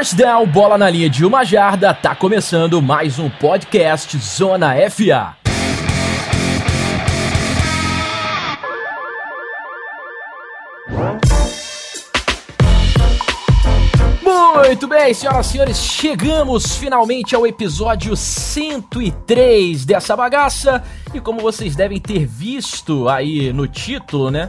First down, bola na linha de uma jarda, tá começando mais um podcast Zona FA. Muito bem, senhoras e senhores, chegamos finalmente ao episódio 103 dessa bagaça. E como vocês devem ter visto aí no título, né?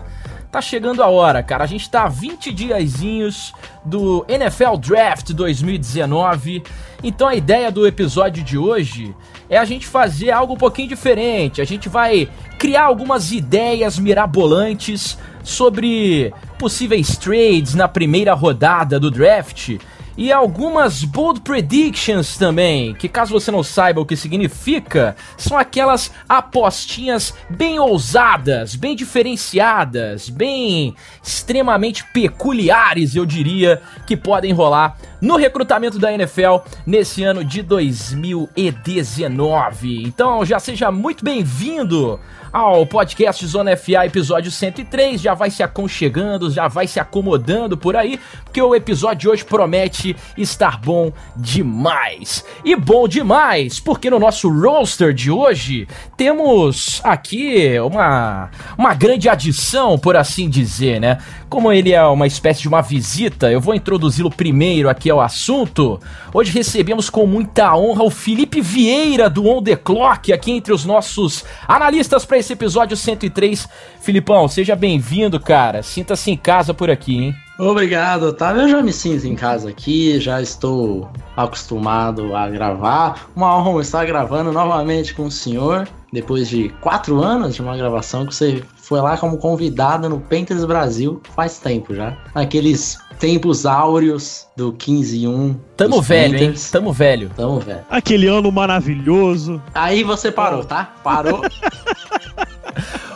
Tá chegando a hora, cara. A gente tá 20 diazinhos do NFL Draft 2019. Então a ideia do episódio de hoje é a gente fazer algo um pouquinho diferente. A gente vai criar algumas ideias mirabolantes sobre possíveis trades na primeira rodada do draft e algumas bold predictions também, que caso você não saiba o que significa, são aquelas apostinhas bem ousadas, bem diferenciadas, bem extremamente peculiares, eu diria, que podem rolar no recrutamento da NFL nesse ano de 2019. Então já seja muito bem-vindo ao podcast Zona FA, episódio 103. Já vai se aconchegando, já vai se acomodando por aí, porque o episódio de hoje promete estar bom demais. E bom demais, porque no nosso roster de hoje temos aqui uma, uma grande adição, por assim dizer, né? Como ele é uma espécie de uma visita, eu vou introduzi-lo primeiro aqui ao assunto. Hoje recebemos com muita honra o Felipe Vieira do On The Clock aqui entre os nossos analistas para esse episódio 103. Filipão, seja bem-vindo, cara. Sinta-se em casa por aqui, hein? Obrigado, Otávio. Eu já me sinto em casa aqui, já estou acostumado a gravar. Uma honra estar gravando novamente com o senhor, depois de quatro anos de uma gravação que você foi lá como convidada no Painters Brasil faz tempo já. Aqueles tempos áureos do 15 e 1. Tamo velho, Painters. hein? Tamo velho. Tamo velho. Aquele ano maravilhoso. Aí você parou, tá? Parou.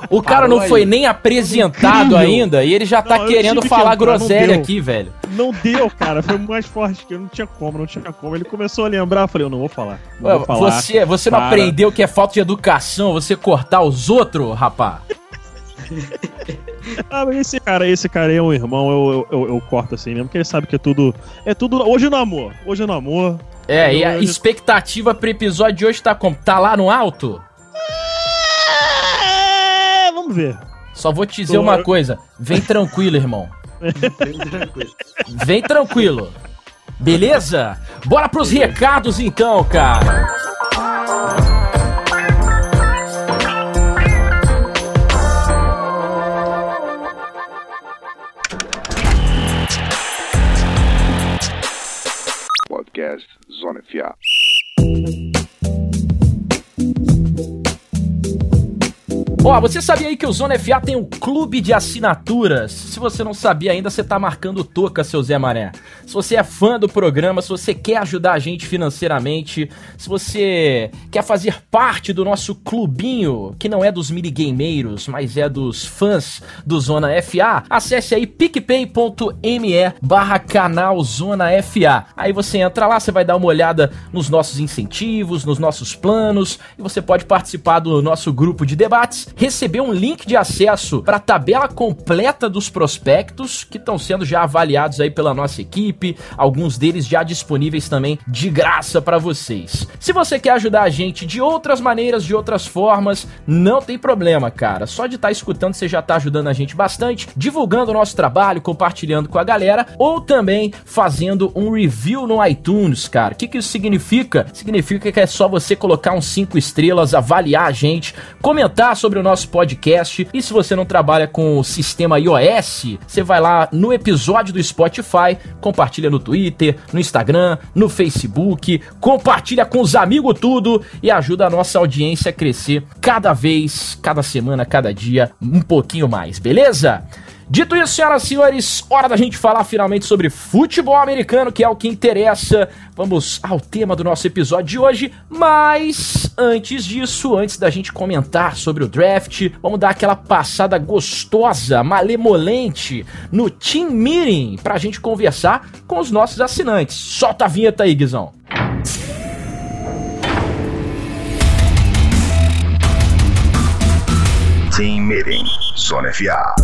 O cara não foi nem apresentado ainda e ele já tá não, querendo falar entrar, groselha aqui, velho. Não deu, cara. Foi mais forte que eu não tinha como, não tinha como. Ele começou a lembrar, eu falei, eu não vou falar. Não Ué, vou falar você, você não aprendeu que é falta de educação você cortar os outros, rapá? ah, mas esse cara, esse cara aí é um irmão, eu, eu, eu, eu, corto assim mesmo, porque ele sabe que é tudo. É tudo. Hoje no amor. Hoje no amor. É, e a expectativa pro episódio de hoje tá como? Tá lá no alto? Vamos ver. Só vou te dizer Tô... uma coisa. Vem tranquilo, irmão. Vem tranquilo. Vem tranquilo. Beleza? Bora pros recados então, cara. Podcast Zona FA. Ó, você sabia aí que o Zona FA tem um clube de assinaturas? Se você não sabia ainda, você tá marcando toca, seu Zé Maré. Se você é fã do programa, se você quer ajudar a gente financeiramente, se você quer fazer parte do nosso clubinho, que não é dos minigameiros, mas é dos fãs do Zona FA, acesse aí picpay.me barra canal Zona FA. Aí você entra lá, você vai dar uma olhada nos nossos incentivos, nos nossos planos, e você pode participar do nosso grupo de debates receber um link de acesso para a tabela completa dos prospectos que estão sendo já avaliados aí pela nossa equipe, alguns deles já disponíveis também de graça para vocês. Se você quer ajudar a gente de outras maneiras, de outras formas, não tem problema, cara. Só de estar tá escutando você já está ajudando a gente bastante, divulgando o nosso trabalho, compartilhando com a galera ou também fazendo um review no iTunes, cara. O que, que isso significa? Significa que é só você colocar uns 5 estrelas, avaliar a gente, comentar sobre o nosso podcast. E se você não trabalha com o sistema iOS, você vai lá no episódio do Spotify, compartilha no Twitter, no Instagram, no Facebook, compartilha com os amigos tudo e ajuda a nossa audiência a crescer cada vez, cada semana, cada dia, um pouquinho mais, beleza? Dito isso, senhoras e senhores, hora da gente falar finalmente sobre futebol americano, que é o que interessa. Vamos ao tema do nosso episódio de hoje, mas antes disso, antes da gente comentar sobre o draft, vamos dar aquela passada gostosa, malemolente no Team Meeting pra gente conversar com os nossos assinantes. Solta a vinheta aí, Guizão. Team Meeting, Zona FA.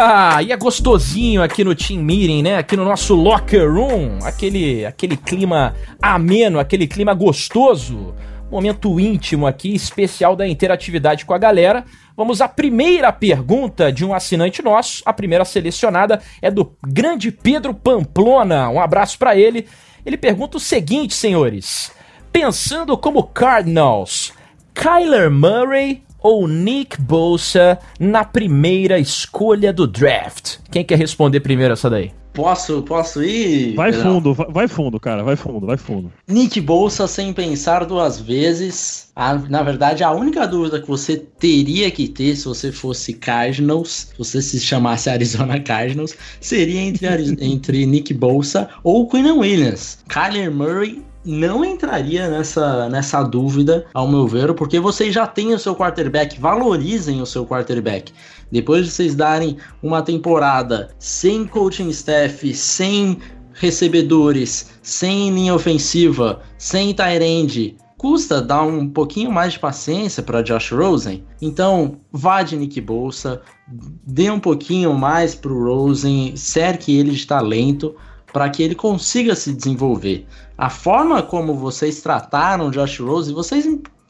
Ah, e é gostosinho aqui no Team Meeting, né? Aqui no nosso locker room, aquele, aquele clima ameno, aquele clima gostoso. Momento íntimo aqui, especial da interatividade com a galera. Vamos à primeira pergunta de um assinante nosso. A primeira selecionada é do grande Pedro Pamplona. Um abraço para ele. Ele pergunta o seguinte, senhores: Pensando como Cardinals, Kyler Murray ou Nick Bosa na primeira escolha do draft? Quem quer responder primeiro essa daí? Posso, posso ir? Vai Pedrão? fundo, vai, vai fundo, cara, vai fundo, vai fundo. Nick Bolsa sem pensar duas vezes. A- na verdade, a única dúvida que você teria que ter se você fosse Cardinals, se você se chamasse Arizona Cardinals, seria entre, entre Nick Bolsa ou Quinn Williams. Kyler Murray não entraria nessa, nessa dúvida, ao meu ver, porque vocês já têm o seu quarterback, valorizem o seu quarterback. Depois de vocês darem uma temporada sem coaching staff, sem recebedores, sem linha ofensiva, sem end, custa dar um pouquinho mais de paciência para Josh Rosen. Então, vá de Nick Bolsa, dê um pouquinho mais para o Rosen, cerque ele de talento para que ele consiga se desenvolver. A forma como vocês trataram Josh Rosen, vocês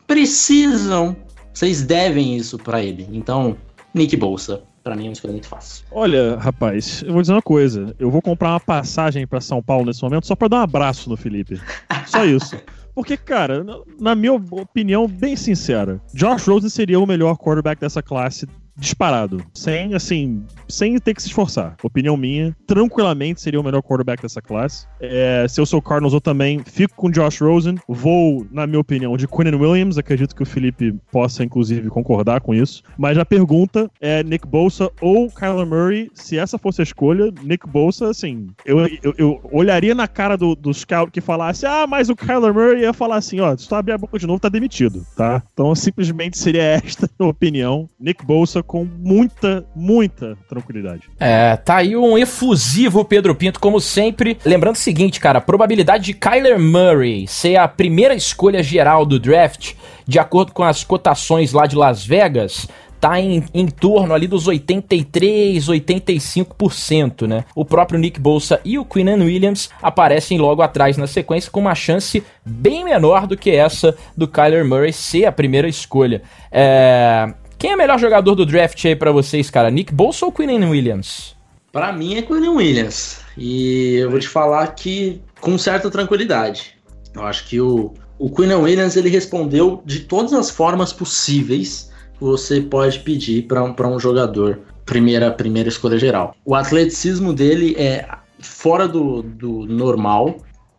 precisam, vocês devem isso para ele. Então, Nick Bolsa, para mim é uma escolha muito fácil. Olha, rapaz, eu vou dizer uma coisa. Eu vou comprar uma passagem pra São Paulo nesse momento só pra dar um abraço no Felipe. Só isso. Porque, cara, na- na minha opinião, bem sincera, Josh Rosen seria o melhor quarterback dessa classe disparado. Sem, assim, sem ter que se esforçar. Opinião minha, tranquilamente seria o melhor quarterback dessa classe. É, se eu sou Cardinals, eu também fico com Josh Rosen. Vou, na minha opinião, de Quinn Williams. Acredito que o Felipe possa, inclusive, concordar com isso. Mas a pergunta é Nick Bolsa ou Kyler Murray. Se essa fosse a escolha, Nick Bolsa, assim, eu, eu, eu olharia na cara do, do scout que falasse, ah, mas o Kyler Murray ia falar assim, ó, se tu abrir a boca de novo, tá demitido, tá? Então, simplesmente seria esta a opinião. Nick Bolsa com muita, muita tranquilidade. É, tá aí um efusivo Pedro Pinto, como sempre. Lembrando o seguinte, cara, a probabilidade de Kyler Murray ser a primeira escolha geral do draft, de acordo com as cotações lá de Las Vegas, tá em, em torno ali dos 83, 85%, né? O próprio Nick Bolsa e o Queenan Williams aparecem logo atrás na sequência com uma chance bem menor do que essa do Kyler Murray ser a primeira escolha. É... Quem é o melhor jogador do draft aí pra vocês, cara? Nick Bolsa ou Queenan Williams? Para mim é Quinn Williams. E eu vou te falar que com certa tranquilidade. Eu acho que o, o Quinn Williams ele respondeu de todas as formas possíveis que você pode pedir para um, pra um jogador primeira, primeira escolha geral. O atleticismo dele é fora do, do normal.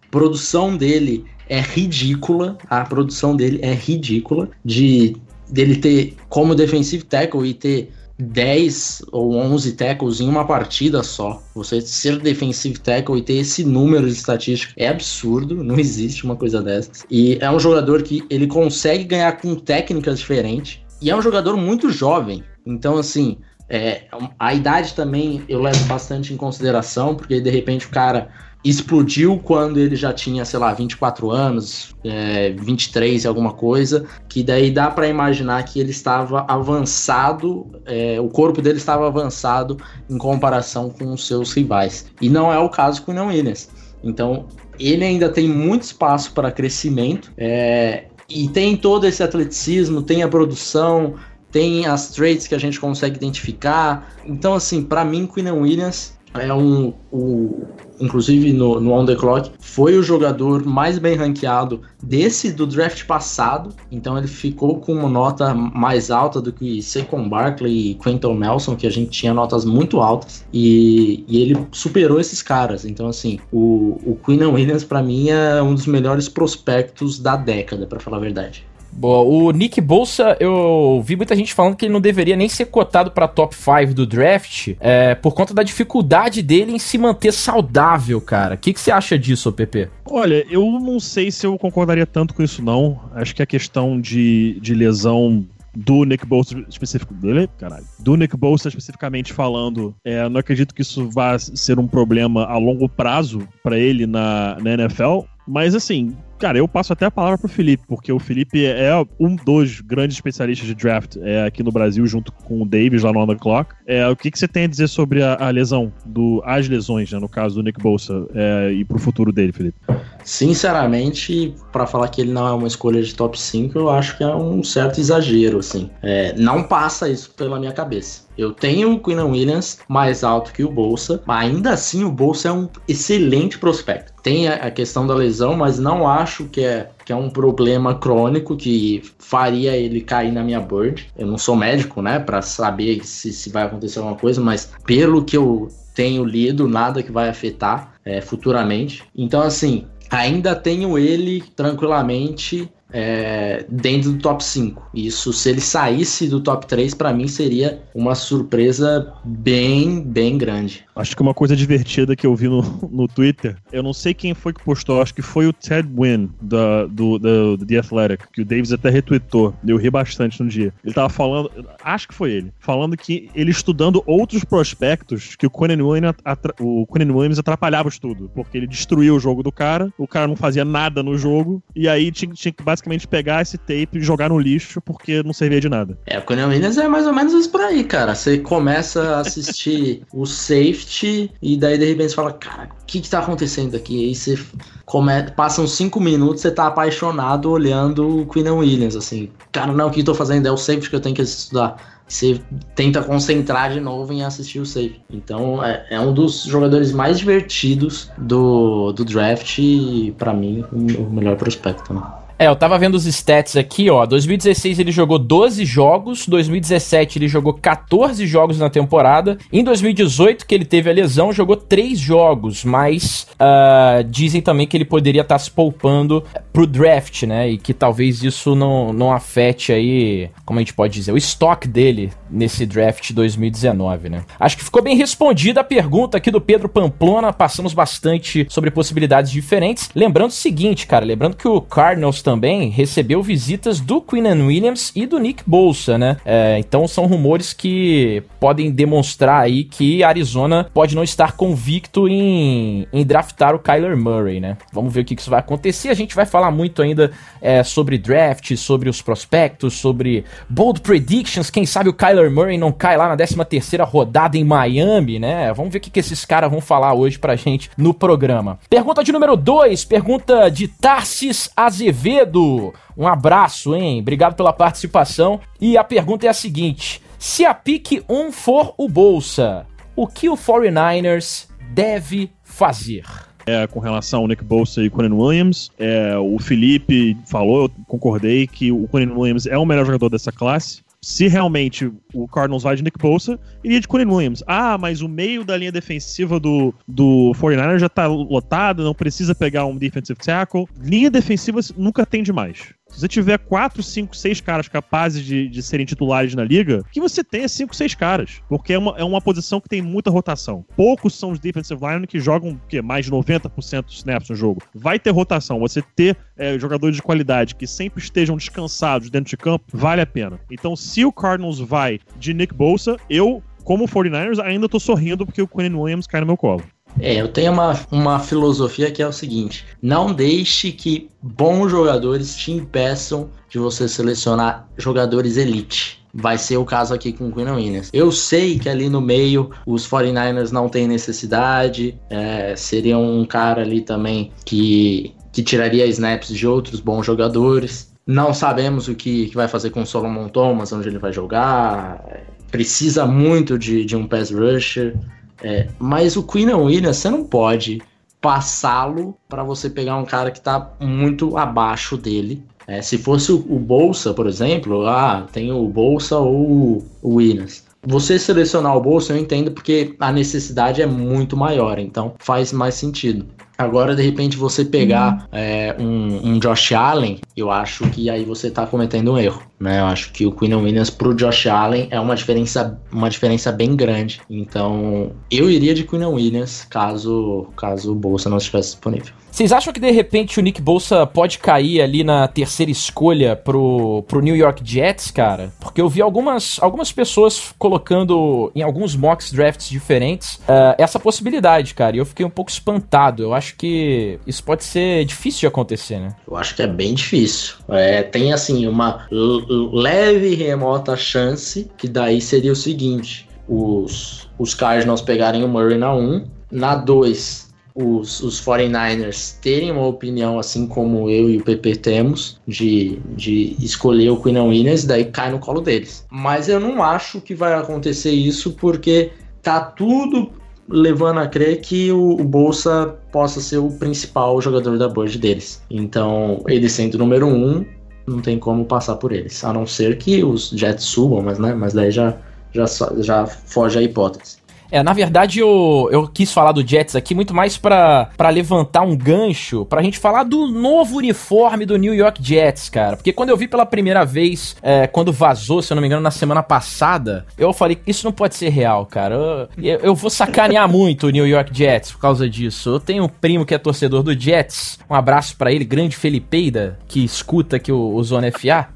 Produção dele é ridícula. A produção dele é ridícula. De dele ter como defensive tackle e ter 10 ou 11 tackles em uma partida só. Você ser defensive tackle e ter esse número de estatística é absurdo, não existe uma coisa dessas. E é um jogador que ele consegue ganhar com técnicas diferentes. E é um jogador muito jovem. Então, assim, é, a idade também eu levo bastante em consideração, porque de repente o cara explodiu quando ele já tinha, sei lá, 24 anos, é, 23 e alguma coisa, que daí dá para imaginar que ele estava avançado, é, o corpo dele estava avançado em comparação com os seus rivais. E não é o caso com o Não Williams. Então, ele ainda tem muito espaço para crescimento, é, e tem todo esse atleticismo, tem a produção, tem as traits que a gente consegue identificar. Então, assim, para mim, Quinn Williams é um, o, inclusive no, no On The Clock, foi o jogador mais bem ranqueado desse do draft passado, então ele ficou com uma nota mais alta do que Saquon Barkley e Quentin Nelson, que a gente tinha notas muito altas, e, e ele superou esses caras, então assim, o, o Quinn Williams para mim é um dos melhores prospectos da década, para falar a verdade. Boa, o Nick Bolsa, eu vi muita gente falando que ele não deveria nem ser cotado para top 5 do draft, é, por conta da dificuldade dele em se manter saudável, cara. O que, que você acha disso, PP? Olha, eu não sei se eu concordaria tanto com isso, não. Acho que a questão de, de lesão do Nick Bolsa específico dele, caralho, do Nick Bolsa especificamente falando, é, não acredito que isso vá ser um problema a longo prazo para ele na, na NFL. Mas assim, Cara, eu passo até a palavra pro Felipe, porque o Felipe é um dos grandes especialistas de draft é, aqui no Brasil, junto com o Davis lá no On The Clock. É, o que, que você tem a dizer sobre a, a lesão, do, as lesões, né, no caso do Nick Bolsa, é, e pro futuro dele, Felipe? Sinceramente, para falar que ele não é uma escolha de top 5, eu acho que é um certo exagero, assim. É, não passa isso pela minha cabeça. Eu tenho o Quinn Williams mais alto que o Bolsa, mas ainda assim o Bolsa é um excelente prospecto. Tem a questão da lesão, mas não acho que é, que é um problema crônico que faria ele cair na minha board. Eu não sou médico, né, para saber se, se vai acontecer alguma coisa, mas pelo que eu tenho lido, nada que vai afetar é, futuramente. Então, assim, ainda tenho ele tranquilamente é, dentro do top 5. Isso, se ele saísse do top 3, para mim seria uma surpresa bem, bem grande. Acho que uma coisa divertida que eu vi no, no Twitter, eu não sei quem foi que postou, acho que foi o Ted Wynn da, do, do, do The Athletic, que o Davis até retweetou. Eu ri bastante no dia. Ele tava falando, acho que foi ele, falando que ele estudando outros prospectos que o Conan Williams, o Conan Williams atrapalhava tudo, porque ele destruía o jogo do cara, o cara não fazia nada no jogo, e aí tinha, tinha que basicamente pegar esse tape e jogar no lixo porque não servia de nada. É, o Conan Williams é mais ou menos isso por aí, cara. Você começa a assistir o safety e daí de repente você fala, cara, o que que tá acontecendo aqui? E aí você come... passa uns 5 minutos, você tá apaixonado olhando o Quinn Williams, assim. Cara, não, o que eu tô fazendo? É o safety que eu tenho que estudar você tenta concentrar de novo em assistir o save. Então é, é um dos jogadores mais divertidos do, do draft e, para mim, o melhor prospecto. Né? É, eu tava vendo os stats aqui, ó. 2016 ele jogou 12 jogos, 2017 ele jogou 14 jogos na temporada. Em 2018, que ele teve a lesão, jogou 3 jogos, mas uh, dizem também que ele poderia estar tá se poupando pro draft, né? E que talvez isso não, não afete aí, como a gente pode dizer, o estoque dele nesse draft 2019, né? Acho que ficou bem respondida a pergunta aqui do Pedro Pamplona. Passamos bastante sobre possibilidades diferentes. Lembrando o seguinte, cara, lembrando que o Cardinals também recebeu visitas do Quinn Williams e do Nick Bolsa, né? É, então são rumores que podem demonstrar aí que Arizona pode não estar convicto em, em draftar o Kyler Murray, né? Vamos ver o que isso vai acontecer. A gente vai falar muito ainda é, sobre draft, sobre os prospectos, sobre bold predictions. Quem sabe o Kyler Murray não cai lá na 13 terceira rodada em Miami, né? Vamos ver o que, que esses caras vão falar hoje pra gente no programa. Pergunta de número 2, pergunta de Tarsis Azevedo. Pedro, um abraço, hein? Obrigado pela participação. E a pergunta é a seguinte: se a pique 1 for o Bolsa, o que o 49ers deve fazer? É, com relação ao Nick Bolsa e Conan Williams. É, o Felipe falou, eu concordei, que o Conan Williams é o melhor jogador dessa classe se realmente o Cardinals vai de Nick Bosa, iria de Quinn Williams. Ah, mas o meio da linha defensiva do, do 49ers já tá lotado, não precisa pegar um defensive tackle. Linha defensiva nunca tem demais. Se você tiver 4, 5, 6 caras capazes de, de serem titulares na liga, que você tenha 5, 6 caras. Porque é uma, é uma posição que tem muita rotação. Poucos são os defensive linemen que jogam que, mais de 90% dos snaps no jogo. Vai ter rotação. Você ter é, jogadores de qualidade que sempre estejam descansados dentro de campo, vale a pena. Então, se o Cardinals vai de Nick Bolsa, eu, como 49ers, ainda tô sorrindo porque o Quinn Williams cai no meu colo. É, eu tenho uma, uma filosofia que é o seguinte: não deixe que bons jogadores te impeçam de você selecionar jogadores elite. Vai ser o caso aqui com o Quinn Williams. Eu sei que ali no meio os 49ers não têm necessidade, é, seria um cara ali também que, que tiraria snaps de outros bons jogadores. Não sabemos o que, que vai fazer com o Solomon Thomas, onde ele vai jogar. Precisa muito de, de um pass rusher. É, mas o Queen Williams, você não pode passá-lo para você pegar um cara que está muito abaixo dele. É, se fosse o, o, Bolsa, por exemplo, ah, tem o Bolsa ou o Williams. Você selecionar o Bolsa, eu entendo porque a necessidade é muito maior, então faz mais sentido. Agora, de repente, você pegar uhum. é, um, um, Josh Allen, eu acho que aí você está cometendo um erro. Né? Eu acho que o Quinn Williams pro Josh Allen é uma diferença, uma diferença bem grande. Então, eu iria de Quinn Williams caso, caso o Bolsa não estivesse disponível. Vocês acham que de repente o Nick Bolsa pode cair ali na terceira escolha pro, pro New York Jets, cara? Porque eu vi algumas, algumas pessoas colocando em alguns mocks drafts diferentes uh, essa possibilidade, cara. E eu fiquei um pouco espantado. Eu acho que isso pode ser difícil de acontecer, né? Eu acho que é bem difícil. É, tem assim uma leve e remota chance que daí seria o seguinte: os, os Cardinals pegarem o Murray na 1, na 2 os, os 49ers terem uma opinião, assim como eu e o PP temos, de, de escolher o Queen Williams, daí cai no colo deles. Mas eu não acho que vai acontecer isso, porque tá tudo levando a crer que o, o Bolsa possa ser o principal jogador da board deles. Então, ele sendo o número um, não tem como passar por eles. A não ser que os Jets subam, mas, né, mas daí já, já, já foge a hipótese. É, na verdade eu, eu quis falar do Jets aqui muito mais para levantar um gancho pra gente falar do novo uniforme do New York Jets, cara. Porque quando eu vi pela primeira vez, é, quando vazou, se eu não me engano, na semana passada, eu falei, isso não pode ser real, cara. Eu, eu vou sacanear muito o New York Jets por causa disso. Eu tenho um primo que é torcedor do Jets, um abraço para ele, grande Felipeida, que escuta aqui o, o Zona FA.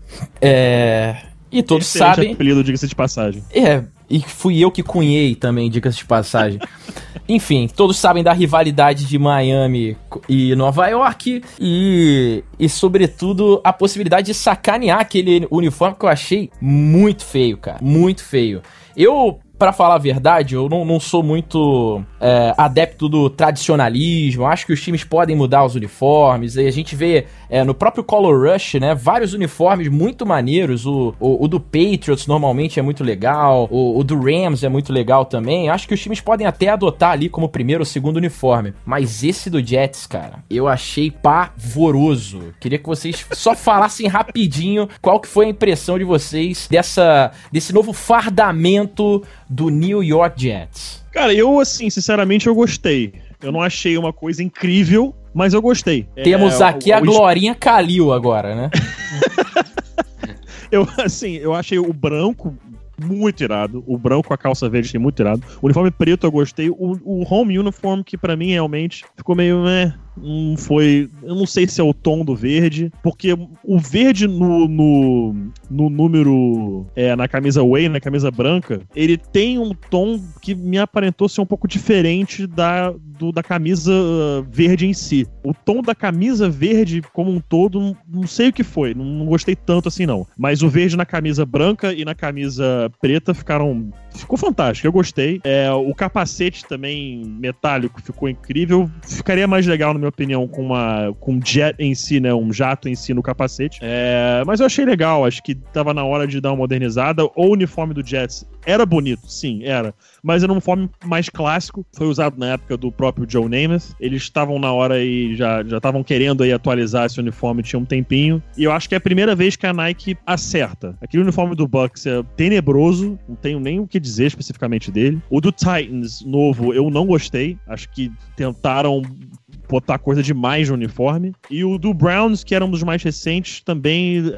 É... E todos Excelente sabem. apelido, diga-se de passagem. É, e fui eu que cunhei também, dicas de passagem. Enfim, todos sabem da rivalidade de Miami e Nova York e, e, sobretudo, a possibilidade de sacanear aquele uniforme que eu achei muito feio, cara. Muito feio. Eu para falar a verdade, eu não, não sou muito é, adepto do tradicionalismo. Acho que os times podem mudar os uniformes. E a gente vê é, no próprio Color Rush, né, vários uniformes muito maneiros. O, o, o do Patriots normalmente é muito legal. O, o, do Rams é muito legal também. Acho que os times podem até adotar ali como primeiro ou segundo uniforme. Mas esse do Jets, cara, eu achei pavoroso. Queria que vocês só falassem rapidinho qual que foi a impressão de vocês dessa, desse novo fardamento do New York Jets? Cara, eu, assim, sinceramente, eu gostei. Eu não achei uma coisa incrível, mas eu gostei. Temos é, aqui o, a o... Glorinha Calil agora, né? eu, assim, eu achei o branco muito irado. O branco com a calça verde achei muito irado. O uniforme preto eu gostei. O, o home uniform, que para mim realmente ficou meio. Né, não foi. Eu não sei se é o tom do verde, porque o verde no, no, no número. É, na camisa Way, na camisa branca, ele tem um tom que me aparentou ser um pouco diferente da, do, da camisa verde em si. O tom da camisa verde, como um todo, não sei o que foi. Não, não gostei tanto assim, não. Mas o verde na camisa branca e na camisa preta ficaram. Ficou fantástico, eu gostei. É, o capacete também metálico ficou incrível. Ficaria mais legal no minha opinião, com uma com jet em si, né? Um jato em si no capacete. É, mas eu achei legal, acho que tava na hora de dar uma modernizada. O uniforme do Jets era bonito, sim, era. Mas era um uniforme mais clássico. Foi usado na época do próprio Joe Namath. Eles estavam na hora e já estavam querendo aí atualizar esse uniforme, tinha um tempinho. E eu acho que é a primeira vez que a Nike acerta. Aquele uniforme do Bucks é tenebroso, não tenho nem o que dizer especificamente dele. O do Titans, novo, eu não gostei. Acho que tentaram botar coisa demais no uniforme. E o do Browns, que era um dos mais recentes, também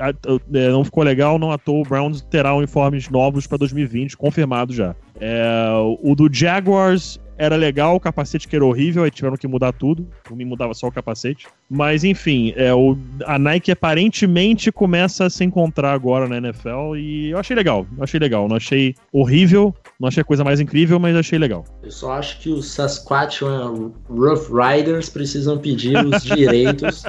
é, não ficou legal, não à toa. O Browns terá uniformes novos para 2020, confirmado já. É, o do Jaguars era legal, o capacete que era horrível, aí tiveram que mudar tudo. Mim mudava só o capacete. Mas enfim, é, o, a Nike aparentemente começa a se encontrar agora na NFL e eu achei legal. Eu achei legal. Não achei horrível, não achei a coisa mais incrível, mas achei legal. Eu só acho que os Saskatchewan Rough Riders precisam pedir os direitos,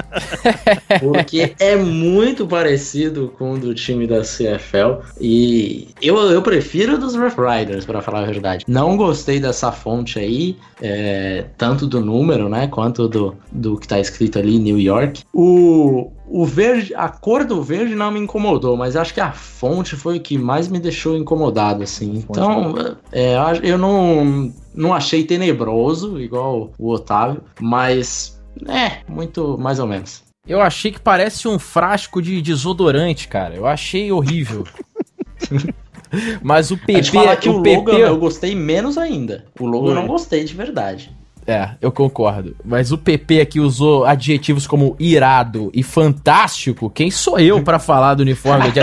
porque é muito parecido com o do time da CFL. E eu, eu prefiro dos Rough Riders, para falar a verdade. Não gostei dessa fonte aí, é, tanto do número, né, quanto do, do que tá escrito ali, New York. O, o verde, a cor do verde não me incomodou, mas acho que a fonte foi o que mais me deixou incomodado, assim. Então, é, eu não, não achei tenebroso, igual o Otávio, mas é, muito mais ou menos. Eu achei que parece um frasco de desodorante, cara. Eu achei horrível. Mas o PP. falar que o, o PP... eu gostei menos ainda. O logo eu não gostei de verdade. É, eu concordo. Mas o PP aqui usou adjetivos como irado e fantástico. Quem sou eu pra falar do uniforme?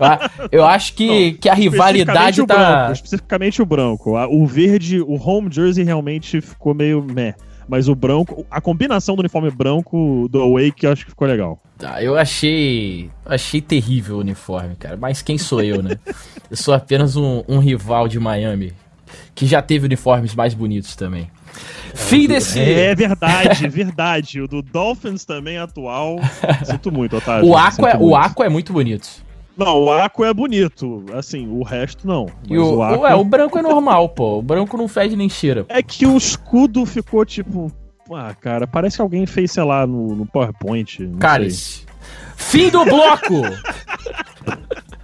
Ah, eu acho que, que a rivalidade tá. branco, especificamente o branco. O verde, o home jersey realmente ficou meio meh. Mas o branco, a combinação do uniforme branco do Away que eu acho que ficou legal. Ah, eu achei. Achei terrível o uniforme, cara. Mas quem sou eu, né? Eu sou apenas um, um rival de Miami. Que já teve uniformes mais bonitos também. Fim desse. É verdade, verdade. O do Dolphins também atual. Sinto muito, Otávio. o Aqua, é, o muito. Aqua é muito bonito. Não, o Aqua é bonito. Assim, o resto não. E o, o Aqua... ué, o branco é normal, pô. O branco não fede nem cheira. É que o escudo ficou tipo. Ah, cara, parece que alguém fez, sei lá, no, no PowerPoint. Cálice. Fim do bloco!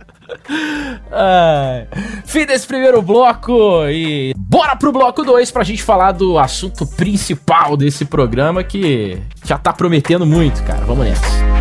Fim desse primeiro bloco e bora pro bloco 2 pra gente falar do assunto principal desse programa que já tá prometendo muito, cara. Vamos nessa.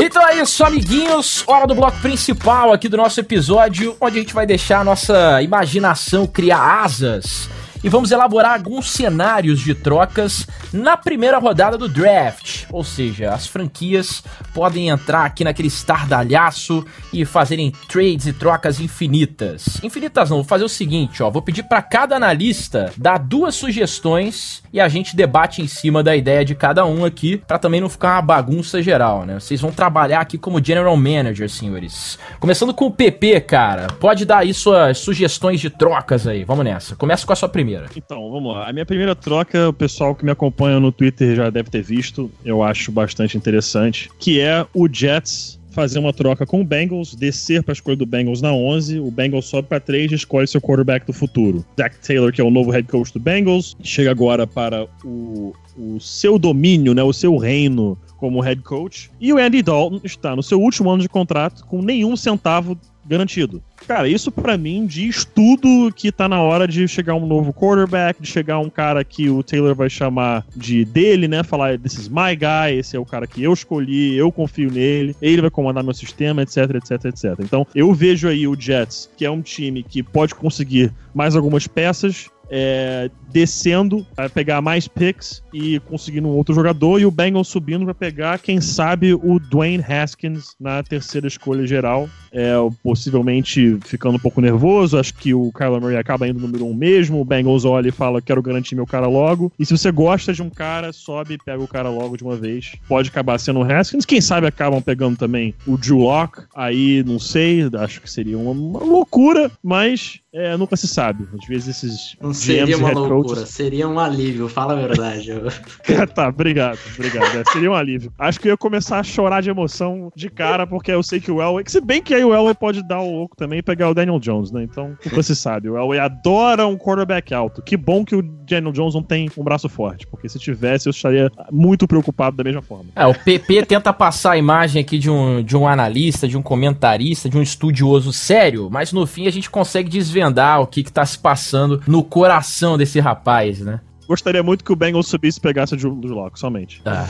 Então é isso, amiguinhos. Hora do bloco principal aqui do nosso episódio, onde a gente vai deixar a nossa imaginação criar asas e vamos elaborar alguns cenários de trocas na primeira rodada do draft. Ou seja, as franquias podem entrar aqui naquele estardalhaço e fazerem trades e trocas infinitas. Infinitas não, vou fazer o seguinte, ó, vou pedir para cada analista dar duas sugestões e a gente debate em cima da ideia de cada um aqui, para também não ficar uma bagunça geral, né? Vocês vão trabalhar aqui como general manager, senhores. Começando com o PP, cara. Pode dar aí suas sugestões de trocas aí. Vamos nessa. Começa com a sua primeira. Então, vamos lá. A minha primeira troca, o pessoal que me acompanha no Twitter já deve ter visto, eu acho bastante interessante, que é o Jets fazer uma troca com o Bengals, descer para a escolha do Bengals na 11, o Bengals sobe para 3 e escolhe seu quarterback do futuro. Zach Taylor, que é o novo head coach do Bengals, chega agora para o, o seu domínio, né, o seu reino como head coach. E o Andy Dalton está no seu último ano de contrato com nenhum centavo garantido. Cara, isso pra mim diz tudo que tá na hora de chegar um novo quarterback, de chegar um cara que o Taylor vai chamar de dele, né? Falar, this is my guy, esse é o cara que eu escolhi, eu confio nele, ele vai comandar meu sistema, etc, etc, etc. Então, eu vejo aí o Jets, que é um time que pode conseguir mais algumas peças, é, descendo para pegar mais picks e conseguindo um outro jogador, e o Bengals subindo para pegar, quem sabe, o Dwayne Haskins na terceira escolha geral. É, possivelmente ficando um pouco nervoso. Acho que o Kyler Murray acaba indo no número um mesmo. O Bengals olha e fala: quero garantir meu cara logo. E se você gosta de um cara, sobe e pega o cara logo de uma vez. Pode acabar sendo o Haskins. Quem sabe acabam pegando também o Drew Lock. Aí não sei, acho que seria uma, uma loucura, mas é, nunca se sabe. Às vezes esses Não GMs seria uma loucura, coaches. seria um alívio, fala a verdade. tá, obrigado, obrigado. É, seria um alívio. Acho que eu ia começar a chorar de emoção de cara, porque eu sei que o Elway. que Se bem que aí o Elway pode dar o louco também e pegar o Daniel Jones, né? Então, você sabe, o Elway adora um quarterback alto. Que bom que o Daniel Jones não tem um braço forte, porque se tivesse, eu estaria muito preocupado da mesma forma. É, o PP tenta passar a imagem aqui de um, de um analista, de um comentarista, de um estudioso sério, mas no fim a gente consegue desvendar o que, que tá se passando no coração desse rapaz, né? Gostaria muito que o Bengals subisse e pegasse o Drew Drew Lock, somente. Tá.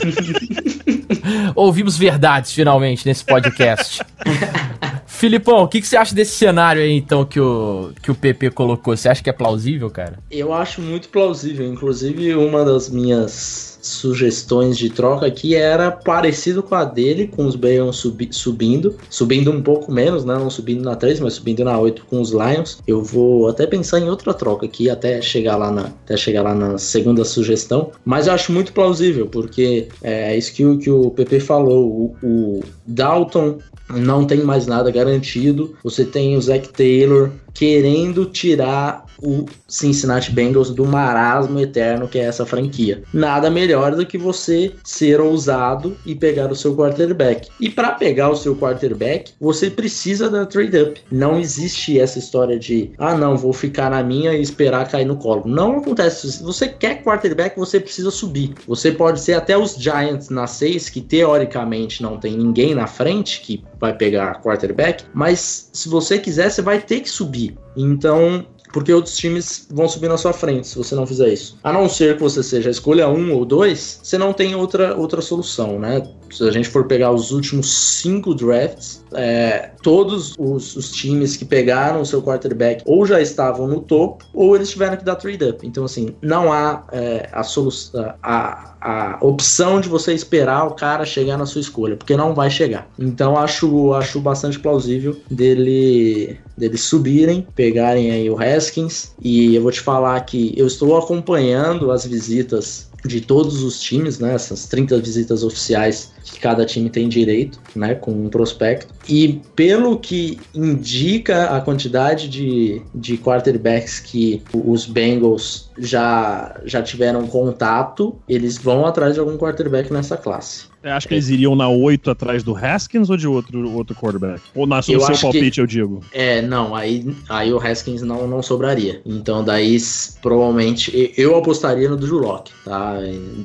Ouvimos verdades finalmente nesse podcast. Filipão, o que, que você acha desse cenário aí, então, que o, que o PP colocou? Você acha que é plausível, cara? Eu acho muito plausível. Inclusive, uma das minhas sugestões de troca aqui era parecido com a dele, com os Bengals subi subindo. Subindo um pouco menos, né? Não subindo na 3, mas subindo na 8 com os Lions. Eu vou até pensar em outra troca aqui, até chegar lá na, até chegar lá na segunda sugestão. Mas eu acho muito plausível, porque é isso que o, que o PP falou. O, o Dalton não tem mais nada garantido. Você tem o Zach Taylor querendo tirar o Cincinnati Bengals do marasmo eterno que é essa franquia. Nada melhor do que você ser ousado e pegar o seu quarterback. E para pegar o seu quarterback, você precisa da trade up. Não existe essa história de, ah, não, vou ficar na minha e esperar cair no colo. Não acontece. Se você quer quarterback, você precisa subir. Você pode ser até os Giants na 6, que teoricamente não tem ninguém na frente que vai pegar quarterback, mas se você quiser, você vai ter que subir. Então, porque outros times vão subir na sua frente se você não fizer isso. A não ser que você seja escolha um ou dois, você não tem outra, outra solução, né? Se a gente for pegar os últimos cinco drafts, é, todos os, os, times que pegaram o seu quarterback ou já estavam no topo ou eles tiveram que dar trade up. Então, assim, não há é, a solução, a, a opção de você esperar o cara chegar na sua escolha, porque não vai chegar. Então, acho, acho bastante plausível dele deles subirem, pegarem aí o Haskins e eu vou te falar que eu estou acompanhando as visitas de todos os times, né, essas 30 visitas oficiais que cada time tem direito, né, com um prospecto. E pelo que indica a quantidade de, de quarterbacks que os Bengals já, já tiveram contato, eles vão atrás de algum quarterback nessa classe. Eu acho que eles iriam na 8 atrás do Haskins ou de outro, outro quarterback? Ou na, no eu seu palpite, que, eu digo? É, não, aí, aí o Haskins não, não sobraria. Então daí, provavelmente, eu apostaria no Drew Locke, tá?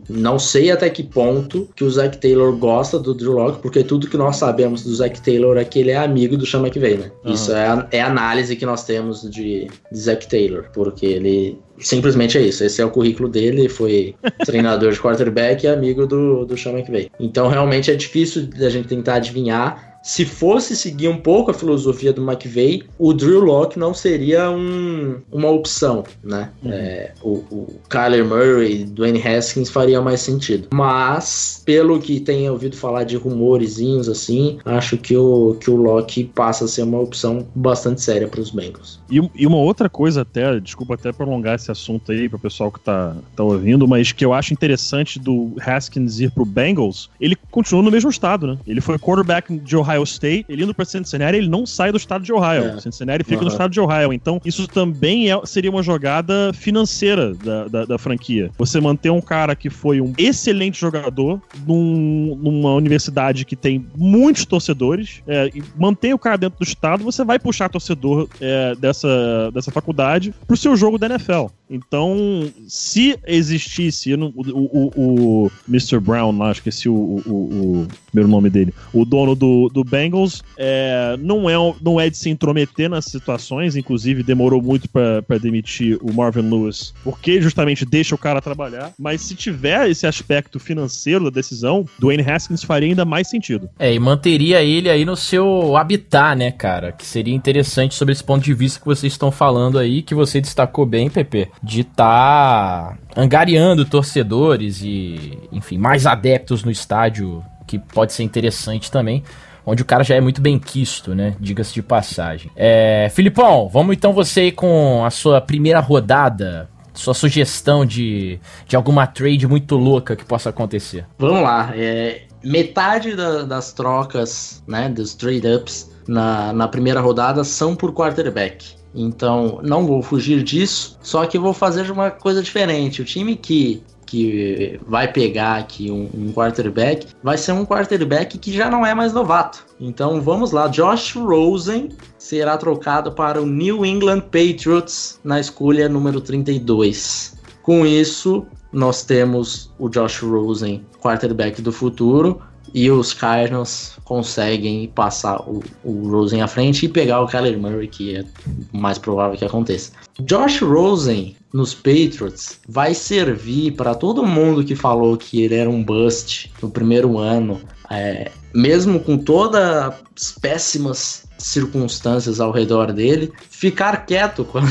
Não sei até que ponto que o Zach Taylor gosta gosta do Drew Locke, porque tudo que nós sabemos do Zac Taylor é que ele é amigo do Sean McVay, né? Uhum. Isso é a, é a análise que nós temos de, de Zac Taylor, porque ele simplesmente é isso. Esse é o currículo dele, foi treinador de quarterback e amigo do, do Sean McVay. Então realmente é difícil da gente tentar adivinhar se fosse seguir um pouco a filosofia do McVeigh, o Drew Locke não seria um, uma opção, né? Uhum. É, o, o Kyler Murray, Dwayne Haskins faria mais sentido. Mas, pelo que tenho ouvido falar de rumorezinhos assim, acho que o, que o Locke passa a ser uma opção bastante séria para os Bengals. E, e, uma outra coisa até, desculpa até prolongar esse assunto aí para o pessoal que tá, tá ouvindo, mas que eu acho interessante do Haskins ir pro Bengals, ele continua no mesmo estado, né? Ele foi quarterback de Ohio Ohio State, ele indo pra Cincinnati, ele não sai do estado de Ohio. É. Cincinnati fica uhum. no estado de Ohio. Então, isso também é, seria uma jogada financeira da, da, da, franquia. Você manter um cara que foi um excelente jogador num, numa universidade que tem muitos torcedores, é, e mantém o cara dentro do estado, você vai puxar torcedor é, dessa, dessa faculdade pro seu jogo da NFL. Então, se existisse o, o, o, o Mr. Brown lá, esqueci o, o, o, primeiro nome dele, o dono do, do Bengals, é, não, é, não é de se intrometer nas situações, inclusive demorou muito para demitir o Marvin Lewis, porque justamente deixa o cara trabalhar, mas se tiver esse aspecto financeiro da decisão, Dwayne Haskins faria ainda mais sentido. É, e manteria ele aí no seu habitat, né, cara, que seria interessante sobre esse ponto de vista que vocês estão falando aí, que você destacou bem, Pepe, de estar tá angariando torcedores e, enfim, mais adeptos no estádio, que pode ser interessante também onde o cara já é muito bem quisto, né? Diga-se de passagem. É, Filipão, vamos então você aí com a sua primeira rodada. Sua sugestão de, de alguma trade muito louca que possa acontecer. Vamos lá. É, metade da, das trocas, né, dos trade-ups na, na primeira rodada são por quarterback. Então, não vou fugir disso, só que vou fazer uma coisa diferente. O time que que vai pegar aqui um, um, quarterback, vai ser um quarterback que já não é mais novato. Então vamos lá, Josh Rosen será trocado para o New England Patriots na escolha número 32. Com isso, nós temos o Josh Rosen, quarterback do futuro, e os Cardinals conseguem passar o, o Rosen à frente e pegar o Kyler Murray, que é mais provável que aconteça. Josh Rosen nos Patriots vai servir para todo mundo que falou que ele era um bust no primeiro ano, é, mesmo com todas as péssimas circunstâncias ao redor dele, ficar quieto quando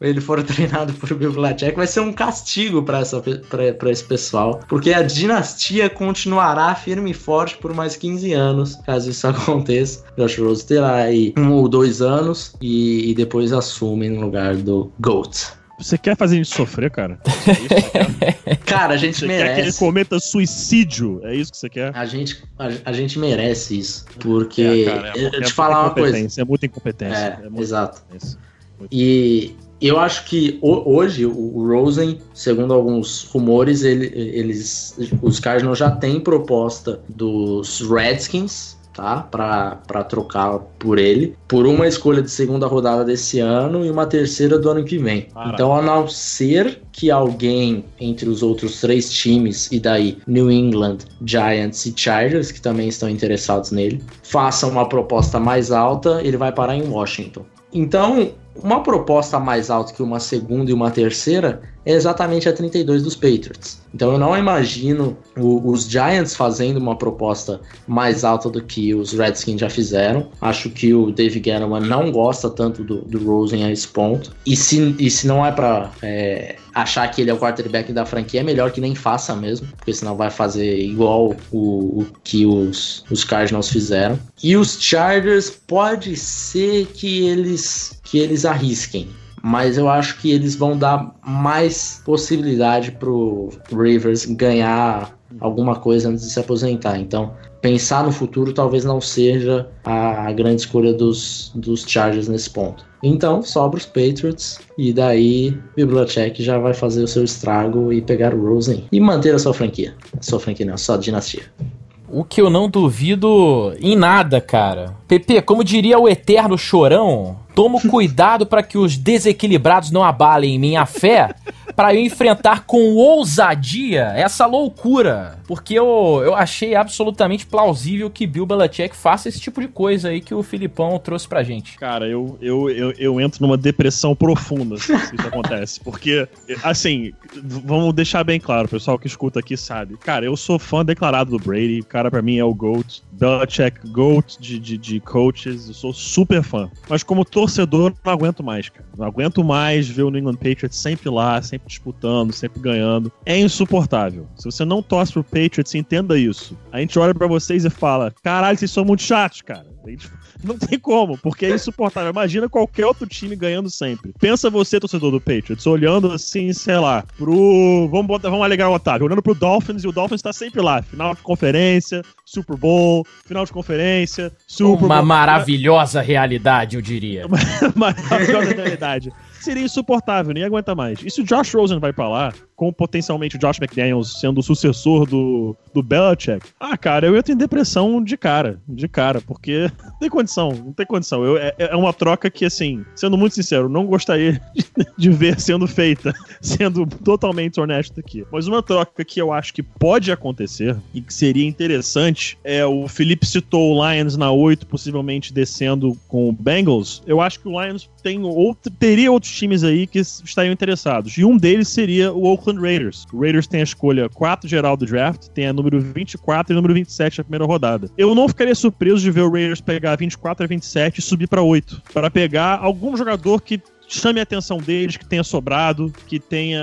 ele for treinado por Bill Belichick vai ser um castigo para esse pessoal, porque a dinastia continuará firme e forte por mais 15 anos, caso isso aconteça. Josh Rose terá aí um ou dois anos e, e depois assume no lugar do GOAT. Você quer fazer a gente sofrer, cara? É isso que quer? Cara, a gente Você quer que ele merece. cometa suicídio? É isso que você quer? A gente, a, a gente merece isso. Porque. É, cara, é eu- é te falar uma coisa. É muita incompetência. É, muita exato. incompetência. E eu acho que ho- hoje o o Rosen, segundo alguns rumores, ele- eles, os Cardinals já têm proposta dos Redskins, tá? Pra trocar por ele, por uma escolha de segunda rodada desse ano e uma terceira do ano que vem. Então, a não ser que alguém entre os outros três times, e daí New England, Giants e Chargers, que também estão interessados nele, faça uma proposta mais alta, ele vai parar em Washington. Então, uma proposta mais alta que uma segunda e uma terceira é exatamente a 32 dos Patriots. Então eu não imagino o- os Giants fazendo uma proposta mais alta do que os Redskins já fizeram. Acho que o Dave Gettleman não gosta tanto do, do Rosen a esse ponto. E se, e se não é pra é, achar que ele é o quarterback da franquia, é melhor que nem faça mesmo, porque senão vai fazer igual o, o que os, os Cardinals fizeram. E os Chargers pode ser que eles que eles arrisquem. Mas eu acho que eles vão dar mais possibilidade pro Rivers ganhar alguma coisa antes de se aposentar. Então, pensar no futuro talvez não seja a, a grande escolha dos, dos Chargers nesse ponto. Então, sobra os Patriots e daí Bibliotech já vai fazer o seu estrago e pegar o Rosen e manter a sua franquia. Sua franquia não, sua dinastia. O que eu não duvido em nada, cara. Pepe, como diria o eterno chorão, tomo cuidado para que os desequilibrados não abalem minha fé, para eu enfrentar com ousadia essa loucura. Porque eu, eu achei absolutamente plausível que Bill Belichick faça esse tipo de coisa aí que o Filipão trouxe pra gente. Cara, eu, eu, eu, eu entro numa depressão profunda se isso acontece. Porque, assim, vamos deixar bem claro, o pessoal que escuta aqui sabe. Cara, eu sou fã declarado do Brady. O cara, pra mim, é o GOAT. Belichick, GOAT de, de, de coaches. Eu sou super fã. Mas como torcedor, não aguento mais, cara. Não aguento mais ver o New England Patriots sempre lá, sempre disputando, sempre ganhando. É insuportável. Se você não torce pro Patriots, entenda isso. A gente olha pra vocês e fala: caralho, vocês são muito chatos, cara. Não tem como, porque é insuportável. Imagina qualquer outro time ganhando sempre. Pensa você, torcedor do Patriots, olhando assim, sei lá, pro. Vamos, botar, vamos alegar o Otávio, olhando pro Dolphins e o Dolphins tá sempre lá. Final de conferência, Super Bowl, final de conferência, Super Uma Bowl. maravilhosa realidade, eu diria. maravilhosa realidade. Seria insuportável, nem aguenta mais. E se o Josh Rosen vai pra lá, com potencialmente o Josh McDaniels sendo o sucessor do, do Belichick, ah, cara, eu entro em depressão de cara, de cara, porque não tem condição, não tem condição. Eu, é, é uma troca que, assim, sendo muito sincero, não gostaria de, de ver sendo feita, sendo totalmente honesto aqui. Mas uma troca que eu acho que pode acontecer e que seria interessante é o Felipe citou o Lions na 8, possivelmente descendo com o Bengals. Eu acho que o Lions tem outro, teria outros times aí que estariam interessados. E um deles seria o Oakland Raiders. O Raiders tem a escolha 4 geral do draft, tem a número 24 e número 27 na primeira rodada. Eu não ficaria surpreso de ver o Raiders pegar 24 a 27 e subir para 8, para pegar algum jogador que chame a atenção deles, que tenha sobrado, que tenha.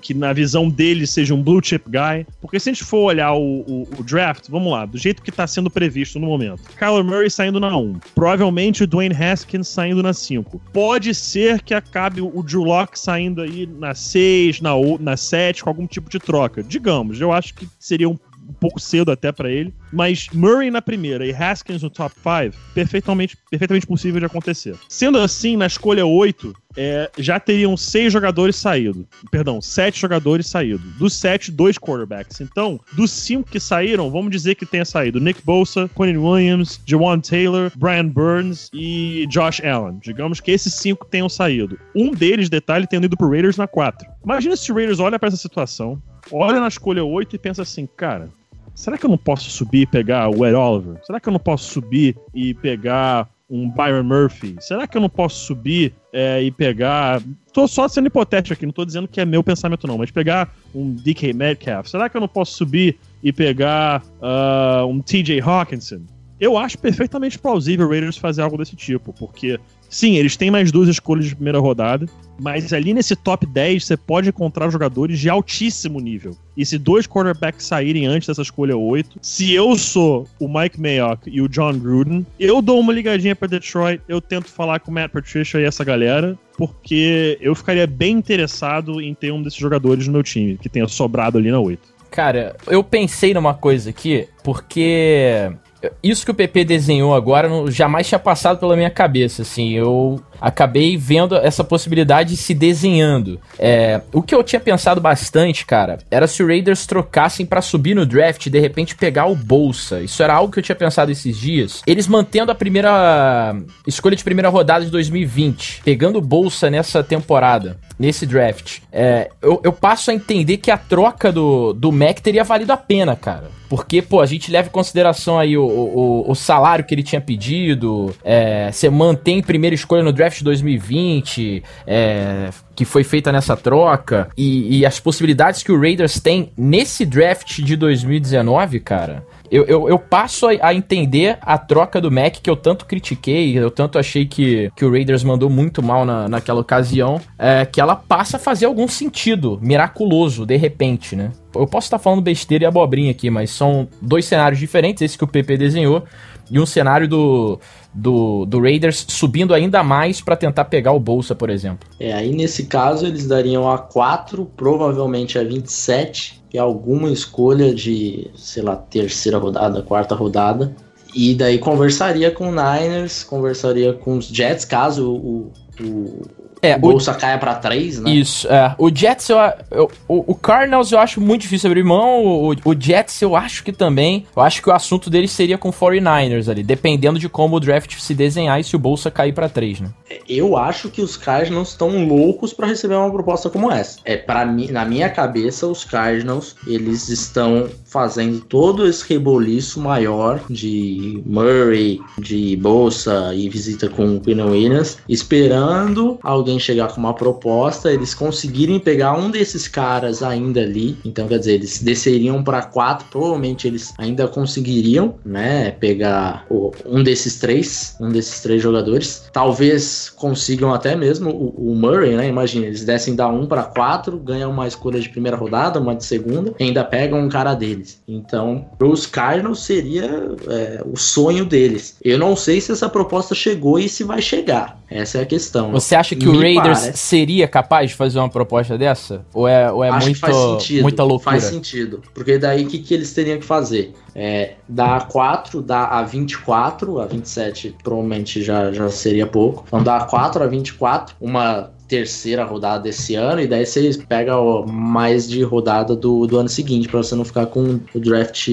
que na visão deles seja um blue chip guy. Porque se a gente for olhar o, o- o draft, vamos lá, do jeito que tá sendo previsto no momento: Kyler Murray saindo na 1, provavelmente o Dwayne Haskins saindo na 5. Pode ser que acabe o Drew Locke saindo aí na 6, na, na 7, com algum tipo de troca. Digamos, eu acho que seria um um pouco cedo até pra ele, mas Murray na primeira e Haskins no top 5, perfeitamente, perfeitamente possível de acontecer. Sendo assim, na escolha 8, é, já teriam seis jogadores saído. Perdão, sete jogadores saído. Dos sete, dois quarterbacks. Então, dos cinco que saíram, vamos dizer que tenha saído Nick Bosa, Quentin Williams, Jawan Taylor, Brian Burns e Josh Allen. Digamos que esses cinco tenham saído. Um deles, detalhe, tendo ido pro Raiders na 4. Imagina se o Raiders olha pra essa situação, olha na escolha 8 e pensa assim, cara, será que eu não posso subir e pegar o Ed Oliver? Será que eu não posso subir e pegar um Byron Murphy? Será que eu não posso subir é, e pegar. Tô só sendo hipotético aqui, não tô dizendo que é meu pensamento, não, mas pegar um DK Metcalf. Será que eu não posso subir e pegar ah, um TJ Hawkinson? eu acho perfeitamente plausível o Raiders fazer algo desse tipo, porque sim, eles têm mais duas escolhas de primeira rodada, mas ali nesse top 10 você pode encontrar jogadores de altíssimo nível. E se dois quarterbacks saírem antes dessa escolha 8, se eu sou o Mike Mayock e o John Gruden, eu dou uma ligadinha para Detroit, eu tento falar com o Matt Patricia e essa galera, porque eu ficaria bem interessado em ter um desses jogadores no meu time, que tenha sobrado ali na 8. Cara, eu pensei numa coisa aqui, porque isso que o PP desenhou agora não, jamais tinha passado pela minha cabeça, assim, eu acabei vendo essa possibilidade se desenhando. É, o que eu tinha pensado bastante, cara, era se o Raiders trocassem para subir no draft e de repente pegar o Bolsa. Isso era algo que eu tinha pensado esses dias. Eles mantendo a primeira escolha de primeira rodada de 2020, pegando o Bolsa nessa temporada, nesse draft. É, eu, eu passo a entender que a troca do, do Mac teria valido a pena, cara. Porque, pô, a gente leva em consideração aí o, o, o salário que ele tinha pedido, é, você mantém primeira escolha no draft 2020, é, que foi feita nessa troca, e, e as possibilidades que o Raiders tem nesse draft de 2019, cara. Eu, eu, eu, passo a, a, entender a troca do Mac que eu tanto critiquei, eu tanto achei que, que o Raiders mandou muito mal na, naquela ocasião, é, que ela passa a fazer algum sentido miraculoso, de repente, né? Eu posso estar falando besteira e abobrinha aqui, mas são dois cenários diferentes, esse que o PP desenhou, e um cenário do, do, do Raiders subindo ainda mais para tentar pegar o Bolsa, por exemplo. É, aí nesse caso eles dariam a 4, provavelmente a 27, e alguma escolha de, sei lá, terceira rodada, quarta rodada. E daí conversaria com o Niners, conversaria com os Jets, caso o, o, é, o bolsa o... caia pra 3, né? Isso, é. O Jets, eu, eu, o, o Cardinals eu acho muito difícil abrir mão. O, o Jets eu acho que também. Eu acho que o assunto deles seria com 49ers ali, dependendo de como o draft se desenhar e se o bolsa cair pra 3, né? É, eu acho que os Cardinals estão loucos para receber uma proposta como essa. É, para mim, na minha cabeça, os Cardinals, eles estão fazendo todo esse reboliço maior de Murray, de Bolsa e visita com o Quinn Williams, esperando alguém chegar com uma proposta, eles conseguirem pegar um desses caras ainda ali. Então, quer dizer, eles desceriam para quatro, provavelmente eles ainda conseguiriam, né, pegar o, um desses três, um desses três jogadores. Talvez consigam até mesmo o, o Murray, né? Imagina, eles descem da um para quatro, ganham uma escolha de primeira rodada, uma de segunda, ainda pegam um cara deles deles. Então, os Cardinals seria é, o sonho deles. Eu não sei se essa proposta chegou e se vai chegar. Essa é a questão. Você acha que Me o Raiders parece... seria capaz de fazer uma proposta dessa? Ou é, ou é muito, muita loucura? Faz sentido. Porque daí o que, que eles teriam que fazer? É, da A4 dá a 24, a 27 provavelmente já, já seria pouco. Então da A4 a 24, uma terceira rodada desse ano, e daí você pega ó, mais de rodada do, do ano seguinte, para você não ficar com o draft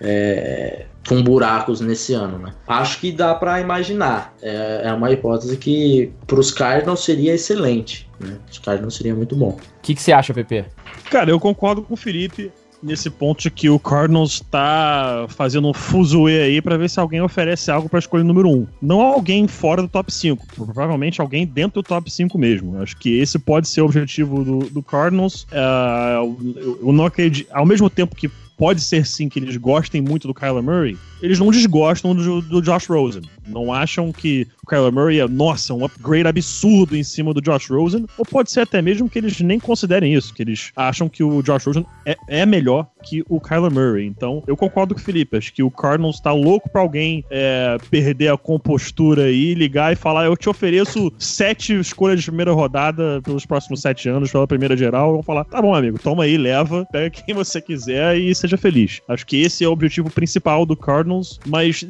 é, com buracos nesse ano, né? Acho que dá para imaginar. É, é, uma hipótese que para os Cardinals seria excelente. Né? Os Cardinals seria muito bom. O que, que você acha, PP? Cara, eu concordo com o Felipe nesse ponto que o Cardinals tá fazendo um fuzuê aí para ver se alguém oferece algo para escolha número 1. Um. Não alguém fora do top 5, provavelmente alguém dentro do top 5 mesmo. Acho que esse pode ser o objetivo do, do Cardinals. Uh, eu, eu não acredito. Ao mesmo tempo que pode ser sim que eles gostem muito do Kyler Murray, eles não desgostam do, do Josh Rosen. Não acham que o Kyler Murray é, nossa, um upgrade absurdo em cima do Josh Rosen, ou pode ser até mesmo que eles nem considerem isso, que eles acham que o Josh Rosen é, é melhor que o Kyler Murray. Então, eu concordo com o Felipe, acho que o Cardinals tá louco pra alguém é, perder a compostura e ligar e falar, eu te ofereço sete escolhas de primeira rodada pelos próximos sete anos, pela primeira geral, vão falar, tá bom, amigo, toma aí, leva, pega quem você quiser e seja feliz. Acho que esse é o objetivo principal do Cardinals Cardinals, mas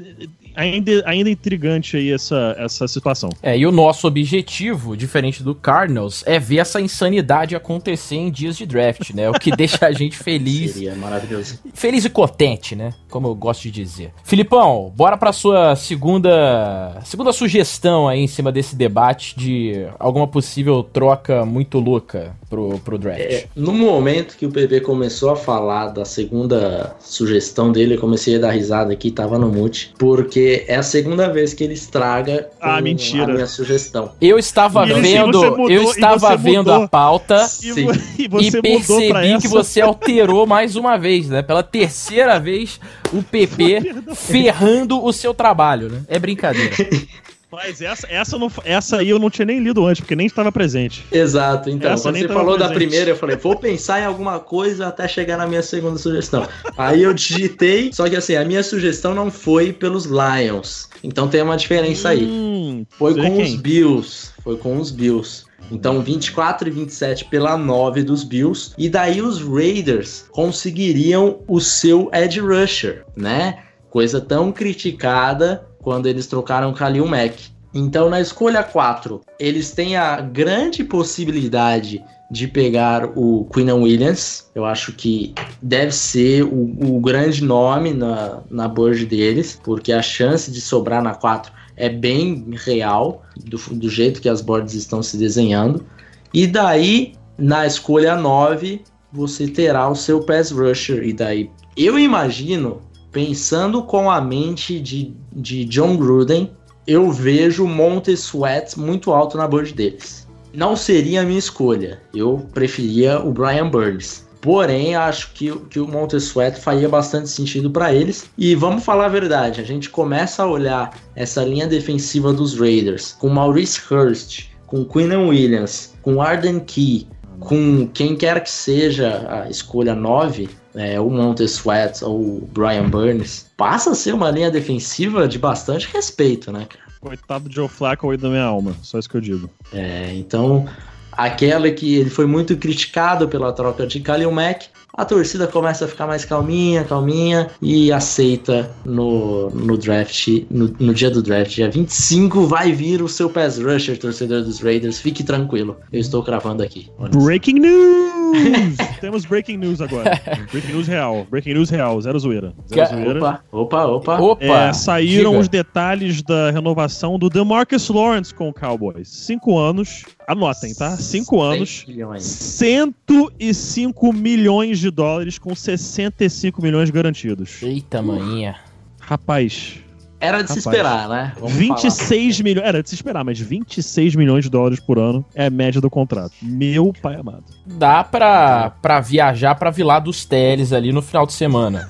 ainda, ainda intrigante aí essa, essa situação. É, e o nosso objetivo, diferente do Cardinals, é ver essa insanidade acontecer em dias de draft, né? O que deixa a gente feliz. Seria maravilhoso. Feliz e contente, né? Como eu gosto de dizer. Filipão, bora pra sua segunda, segunda sugestão aí em cima desse debate de alguma possível troca muito louca pro, pro draft. É, no momento que o PV começou a falar da segunda sugestão dele, eu comecei a dar risada aqui, tava no mute, porque porque é a segunda vez que ele estraga Ah, com mentira. a minha sugestão. Eu estava E ele- vendo, mudou- eu estava vendo mudou. a pauta E, Sim. e você e percebi essa. que você alterou mais uma vez, né? Pela terceira vez, o PP ferrando o seu trabalho, né? É brincadeira. Mas essa, essa, não, essa aí eu não tinha nem lido antes, porque nem estava presente. Exato, então, Essa quando você falou da presente. primeira, eu falei, vou pensar em alguma coisa até chegar na minha segunda sugestão. Aí eu digitei, só que assim, a minha sugestão não foi pelos Lions. Então tem uma diferença aí. Hum, Foi com quem. os Bills. Foi com os Bills. Então 24 e 27 pela 9 dos Bills. E daí os Raiders conseguiriam o seu Edge Rusher, né? Coisa tão criticada quando eles trocaram Khalil Mack. Então na escolha 4, eles têm a grande possibilidade de pegar o Quinnan Williams. Eu acho que deve ser o, o grande nome na, na board deles, porque a chance de sobrar na 4 é bem real, do, do jeito que as boards estão se desenhando. E daí, na escolha 9, você terá o seu pass rusher. E daí, eu imagino, pensando com a mente de, de John Gruden, eu vejo Monte Sweat muito alto na board deles. Não seria a minha escolha. Eu preferia o Brian Burns. Porém, acho que, que o Monte Sweat faria bastante sentido para eles. E vamos falar a verdade, a gente começa a olhar essa linha defensiva dos Raiders com Maurice Hurst, com Quinnan Williams, com Arden Key, com quem quer que seja a escolha 9, é, o Monte Sweat ou o Brian Burns, passa a ser uma linha defensiva de bastante respeito, né, cara? Coitado de Joe Flacco aí da minha alma, só isso que eu digo. É, então, aquela que ele foi muito criticado pela troca de Khalil Mack, a torcida começa a ficar mais calminha, calminha e aceita no, no draft, no, no dia do draft, dia 25, vai vir o seu pass rusher, torcedor dos Raiders, fique tranquilo, eu estou cravando aqui. Breaking news! Temos breaking news agora. Breaking news real. Breaking news real, zero zoeira. Zero zoeira. Opa, opa, opa. Opa! É, saíram diga. os detalhes da renovação do DeMarcus Lawrence com o Cowboys. Cinco anos. Anotem, tá? Cinco anos. 100 milhões. 105 milhões de dólares com 65 milhões garantidos. Eita, maninha. Rapaz, Era de se esperar, né? Vamos 26 milhões. Era de se esperar, mas 26 milhões de dólares por ano é a média do contrato. Meu pai amado. Dá pra, pra viajar pra Vilar dos Teles ali no final de semana.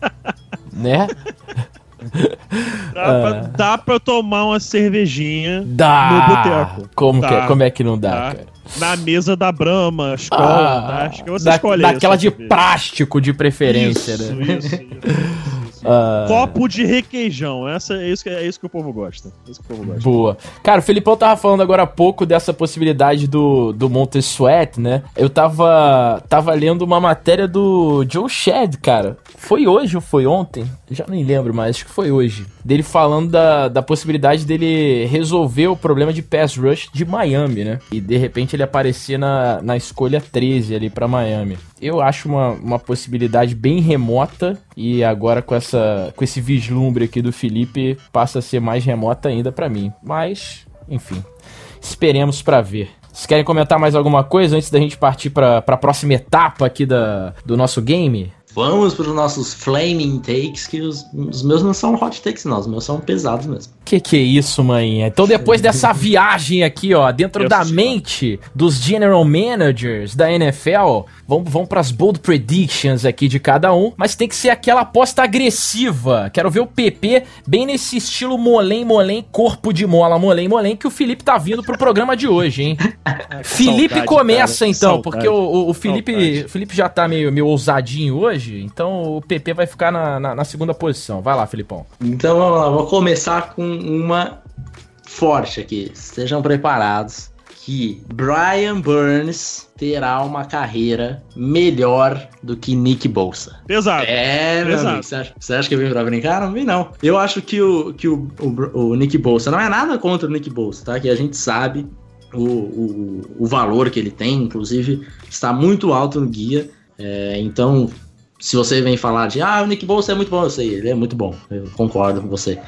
né? Dá, pra, dá pra tomar uma cervejinha Dá! No boteco. Como, Dá. Que, é- como é que não dá, Dá. cara? na mesa da Brahma, escola, Ah, tá? Acho que você da- escolhe Daquela de cerveja. plástico de preferência, isso, né? Isso, isso. Ah, Copo de requeijão. Essa, é, isso que, é isso que o povo gosta. É isso que o povo gosta. Boa. Cara, o Felipão tava falando agora há pouco dessa possibilidade do, do Monte Sweat, né? Eu tava, tava lendo uma matéria do Joe Shad, cara. Foi hoje ou foi ontem? Já nem lembro mais, acho que foi hoje. Dele falando da, da possibilidade dele resolver o problema de pass rush de Miami, né? E de repente ele aparecer na, na escolha 13 ali pra Miami. Eu acho uma, uma possibilidade bem remota e agora com, essa, com esse vislumbre aqui do Felipe passa a ser mais remota ainda pra mim. Mas, enfim, esperemos pra ver. Vocês querem comentar mais alguma coisa antes da gente partir pra, pra próxima etapa aqui da, do nosso game? Vamos para os nossos flaming takes, que os, os meus não são hot takes, não. Os meus são pesados mesmo. Que que é isso, maninha? Então depois dessa viagem aqui, ó, dentro Eu da assisti, mente dos general managers da NFL, vamos, vamos pras bold predictions aqui de cada um, mas tem que ser aquela aposta agressiva. Quero ver o PP bem nesse estilo molém, molém, corpo de mola, molém, molém, que o Felipe tá vindo pro programa de hoje, hein? Felipe saudade, começa cara, então, saudade. porque o, o- o Felipe, Saudade. Felipe já tá meio, meio ousadinho hoje, então o PP vai ficar na, na- na segunda posição. Vai lá, Felipão. Então vamos lá, vou começar com uma forte aqui. Estejam preparados que Brian Burns terá uma carreira melhor do que Nick Bolsa. Pesado. É, meu Exato. amigo, você acha, você acha que eu vim pra brincar? Não vim, não. Eu acho que o, que o, o, o Nick Bolsa, não é nada contra o Nick Bolsa, tá? Que a gente sabe o, o, o valor que ele tem, inclusive está muito alto no guia. É, então, se você vem falar de, ah, o Nick Bolsa é muito bom, eu sei, ele é muito bom, eu concordo com você.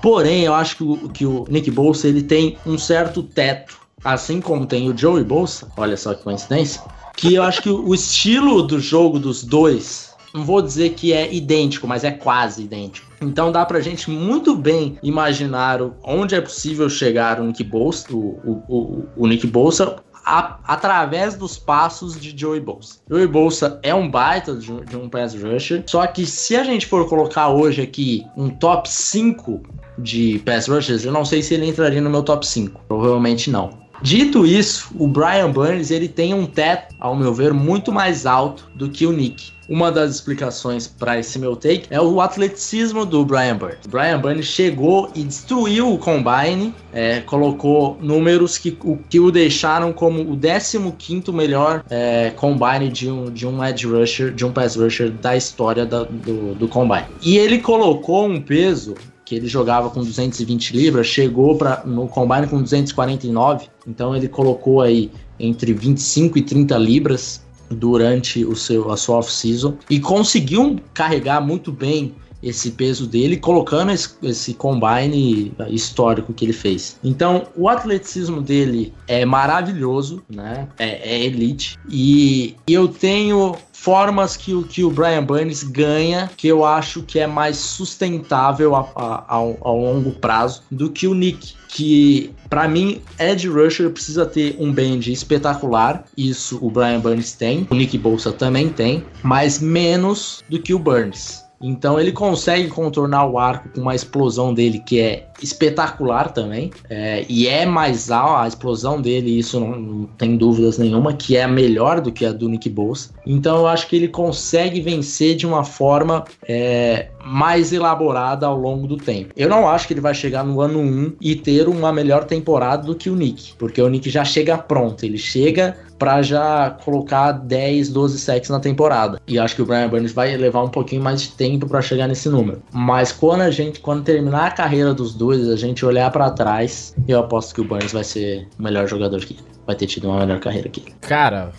Porém, eu acho que o, que o Nick Bolsa ele tem um certo teto, assim como tem o Joey Bolsa, olha só que coincidência, que eu acho que o estilo do jogo dos dois, não vou dizer que é idêntico, mas é quase idêntico. Então dá pra gente muito bem imaginar onde é possível chegar o Nick Bolsa, o, o, o, o Nick Bolsa a, através dos passos de Joey Bolsa. Joey Bolsa é um baita de, de, um pass rusher, só que se a gente for colocar hoje aqui um top 5 de pass rushers, eu não sei se ele entraria no meu top 5. Provavelmente não. Dito isso, o Brian Burns ele tem um teto, ao meu ver, muito mais alto do que o Nick. Uma das explicações para esse meu take é o atleticismo do Brian Burns. O Brian Burns chegou e destruiu o combine, é, colocou números que o, que o deixaram como o 15 melhor é, combine de um, de um edge rusher, de um pass rusher da história da, do, do combine. E ele colocou um peso que ele jogava com 220 libras, chegou para no combine com 249, então ele colocou aí entre 25 e 30 libras durante o seu a sua off-season e conseguiu carregar muito bem esse peso dele, colocando esse, esse, combine histórico que ele fez. Então, o atleticismo dele é maravilhoso, né? É, é elite. E eu tenho formas que o, que o Brian Burns ganha que eu acho que é mais sustentável a, a, ao, longo prazo do que o Nick que para mim Ed Rusher precisa ter um bend espetacular, isso o Brian Burns tem, o Nick Bolsa também tem, mas menos do que o Burns. Então ele consegue contornar o arco com uma explosão dele que é espetacular também. É, e é mais alta, a explosão dele, isso não, não, tem dúvidas nenhuma, que é melhor do que a do Nick Bosa. Então eu acho que ele consegue vencer de uma forma é, mais elaborada ao longo do tempo. Eu não acho que ele vai chegar no ano 1 e ter uma melhor temporada do que o Nick, porque o Nick já chega pronto, ele chega para já colocar 10, 12 sacks na temporada. E acho que o Brian Burns vai levar um pouquinho mais de tempo para chegar nesse número. Mas quando a gente, quando terminar a carreira dos dois, a gente olhar para trás, eu aposto que o Burns vai ser o melhor jogador que. Vai ter tido uma melhor carreira que ele. Cara,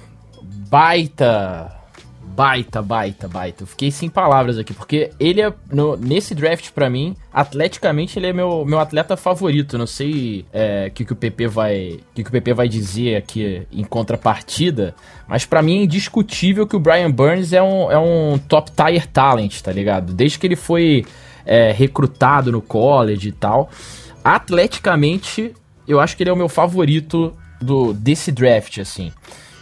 baita baita, baita, baita. Eu fiquei sem palavras aqui, porque ele é, no, nesse draft para mim, atleticamente ele é meu, meu atleta favorito. Não sei o é, que, que o PP vai que, que o PP vai dizer aqui em contrapartida, mas para mim é indiscutível que o Brian Burns é um, é um top tier talent, tá ligado? Desde que ele foi é, recrutado no college e tal. Atleticamente, eu acho que ele é o meu favorito do desse draft, assim.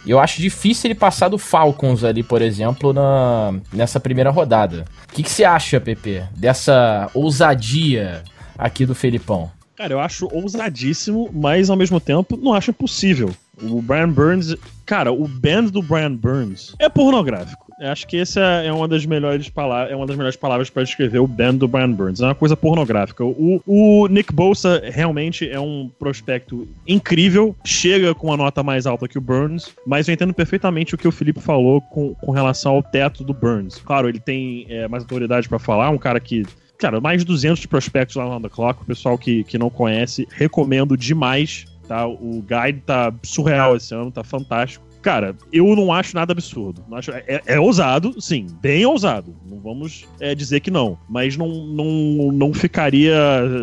Eu acho difícil ele passar do Falcons ali, por exemplo, na, nessa primeira rodada. O que, que você acha, Pepe, dessa ousadia aqui do Felipão? Cara, eu acho ousadíssimo, mas ao mesmo tempo não acho impossível. O Brian Burns, cara, o band do Brian Burns é pornográfico. Acho que essa é uma das melhores palavras, é uma das melhores palavras para descrever o band do Brian Burns. É uma coisa pornográfica. O, o Nick Bosa realmente é um prospecto incrível, chega com a nota mais alta que o Burns, mas eu entendo perfeitamente o que o Felipe falou com, com relação ao teto do Burns. Claro, ele tem é, mais autoridade para falar, um cara que cara, mais de 200 prospectos lá no The Clock. O pessoal que, que não conhece, recomendo demais. Tá? O guide tá surreal esse ano, tá fantástico. Cara, eu não acho nada absurdo. Acho, é, é, ousado, sim, bem ousado. Não vamos é, dizer que não. Mas não, não, não ficaria,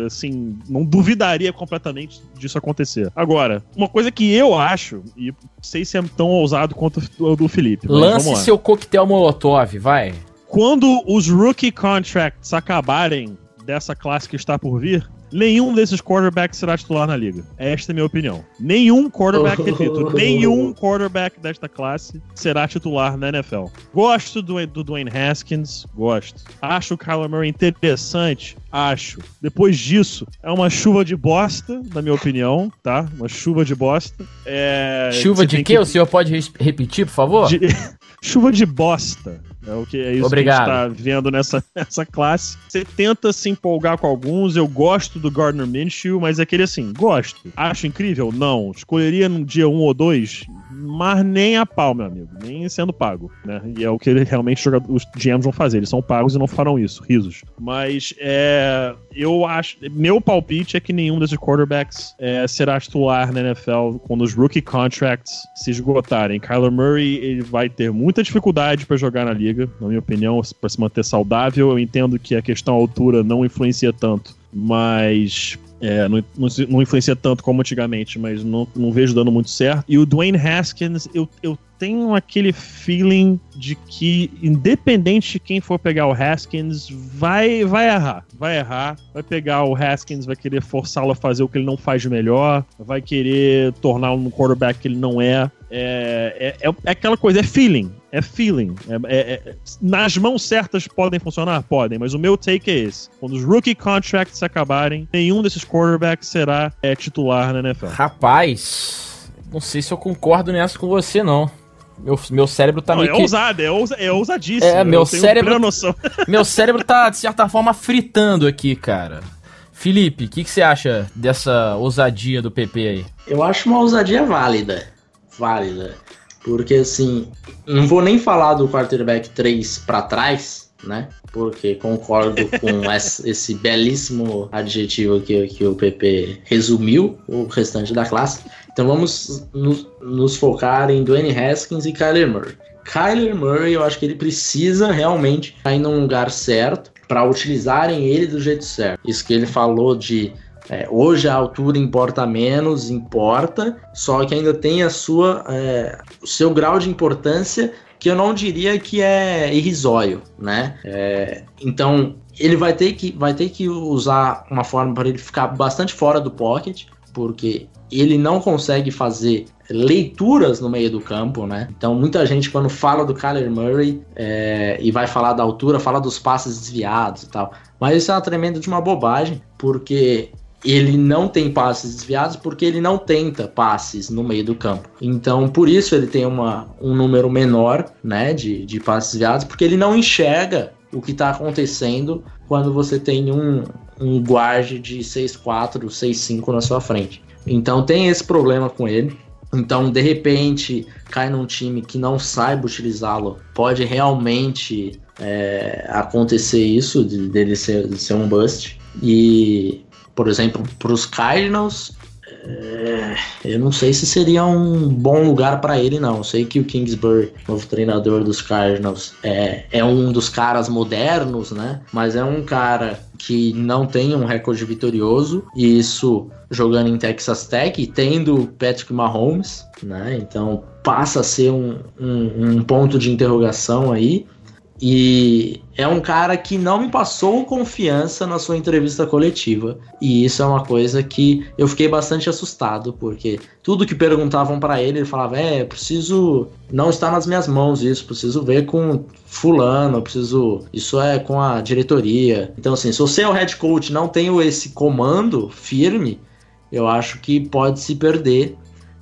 assim, não duvidaria completamente disso acontecer. Agora, uma coisa que eu acho, e não sei se é tão ousado quanto o do Felipe. Lance seu coquetel molotov, vai. Quando os rookie contracts acabarem dessa classe que está por vir, Nenhum desses quarterbacks será titular na liga. Esta é a minha opinião. Nenhum quarterback, repito, nenhum quarterback desta classe será titular na NFL. Gosto do, do Dwayne Haskins, gosto. Acho o Kyler Murray interessante, acho. Depois disso, é uma chuva de bosta, na minha opinião, tá? Uma chuva de bosta. É... Chuva de quê? Que... O senhor pode repetir, por favor? De... chuva de bosta. É o que é isso Obrigado. que a gente tá vendo nessa, nessa classe. Você tenta se empolgar com alguns. Eu gosto do Gardner Minshew, mas é aquele assim, gosto. Acho incrível? Não. Escolheria num dia um ou dois? Mas nem a pau, meu amigo. Nem sendo pago, né? E é o que ele, realmente os GMs vão fazer. Eles são pagos e não farão isso. Risos. Mas é, eu acho... Meu palpite é que nenhum desses quarterbacks é, será titular na NFL quando os rookie contracts se esgotarem. Kyler Murray ele vai ter muita dificuldade para jogar na liga, na minha opinião, para se manter saudável. Eu entendo que a questão altura não influencia tanto, mas É, não, não, não, influencia tanto como antigamente, mas não, não vejo dando muito certo. E o Dwayne Haskins, eu, eu tenho aquele feeling de que, independente de quem for pegar o Haskins, vai, vai errar. Vai errar. Vai pegar o Haskins, vai querer forçá-lo a fazer o que ele não faz de melhor, vai querer tornar um quarterback que ele não é. É, é, é, é aquela coisa, é feeling. É feeling. É, é, é, nas mãos certas podem funcionar? Podem, mas o meu take é esse. Quando os rookie contracts acabarem, nenhum desses quarterbacks será é, titular na NFL. Rapaz, não sei se eu concordo nessa com você, não. Meu, meu cérebro tá não, meio é que... ousado, é, ousa, é ousadíssimo. É, meu cérebro... meu cérebro tá, de certa forma, fritando aqui, cara. Felipe, o que, que você acha dessa ousadia do PP aí? Eu acho uma ousadia válida. Válida. Porque, assim, não vou nem falar do quarterback 3 para trás, né? Porque concordo com esse belíssimo adjetivo que, que o PP resumiu o restante da classe. Então vamos nos, nos focar em Dwayne Haskins e Kyler Murray. Kyler Murray, eu acho que ele precisa realmente estar em um lugar certo para utilizarem ele do jeito certo. Isso que ele falou de é, hoje a altura importa menos, importa, só que ainda tem a sua, é, o seu grau de importância que eu não diria que é irrisório, né? É, então ele vai ter que vai ter que usar uma forma para ele ficar bastante fora do pocket, porque ele não consegue fazer leituras no meio do campo, né? Então muita gente quando fala do Kyler Murray é, e vai falar da altura, fala dos passes desviados e tal. Mas isso é uma tremenda de uma bobagem, porque ele não tem passes desviados porque ele não tenta passes no meio do campo. Então, por isso ele tem uma, um número menor né, de, de passes desviados, porque ele não enxerga o que está acontecendo quando você tem um, um guarde de 6'4", 6'5", na sua frente. Então tem esse problema com ele. Então, de repente, cai num time que não saiba utilizá-lo, pode realmente é, acontecer isso, de, dele ser, de ser um bust. E, por exemplo, para os Cardinals, é, eu não sei se seria um bom lugar para ele, não. Sei que o Kingsbury, novo treinador dos Cardinals, é, é um dos caras modernos, né? Mas é um cara que não tem um recorde vitorioso, e isso jogando em Texas Tech tendo Patrick Mahomes, né? Então passa a ser um, um, um ponto de interrogação aí. E é um cara que não me passou confiança na sua entrevista coletiva. E isso é uma coisa que eu fiquei bastante assustado, porque tudo que perguntavam para ele, ele falava: É, preciso. Não está nas minhas mãos isso, preciso ver com Fulano, preciso. Isso é com a diretoria. Então, assim, se você é o head coach não tem esse comando firme, eu acho que pode se perder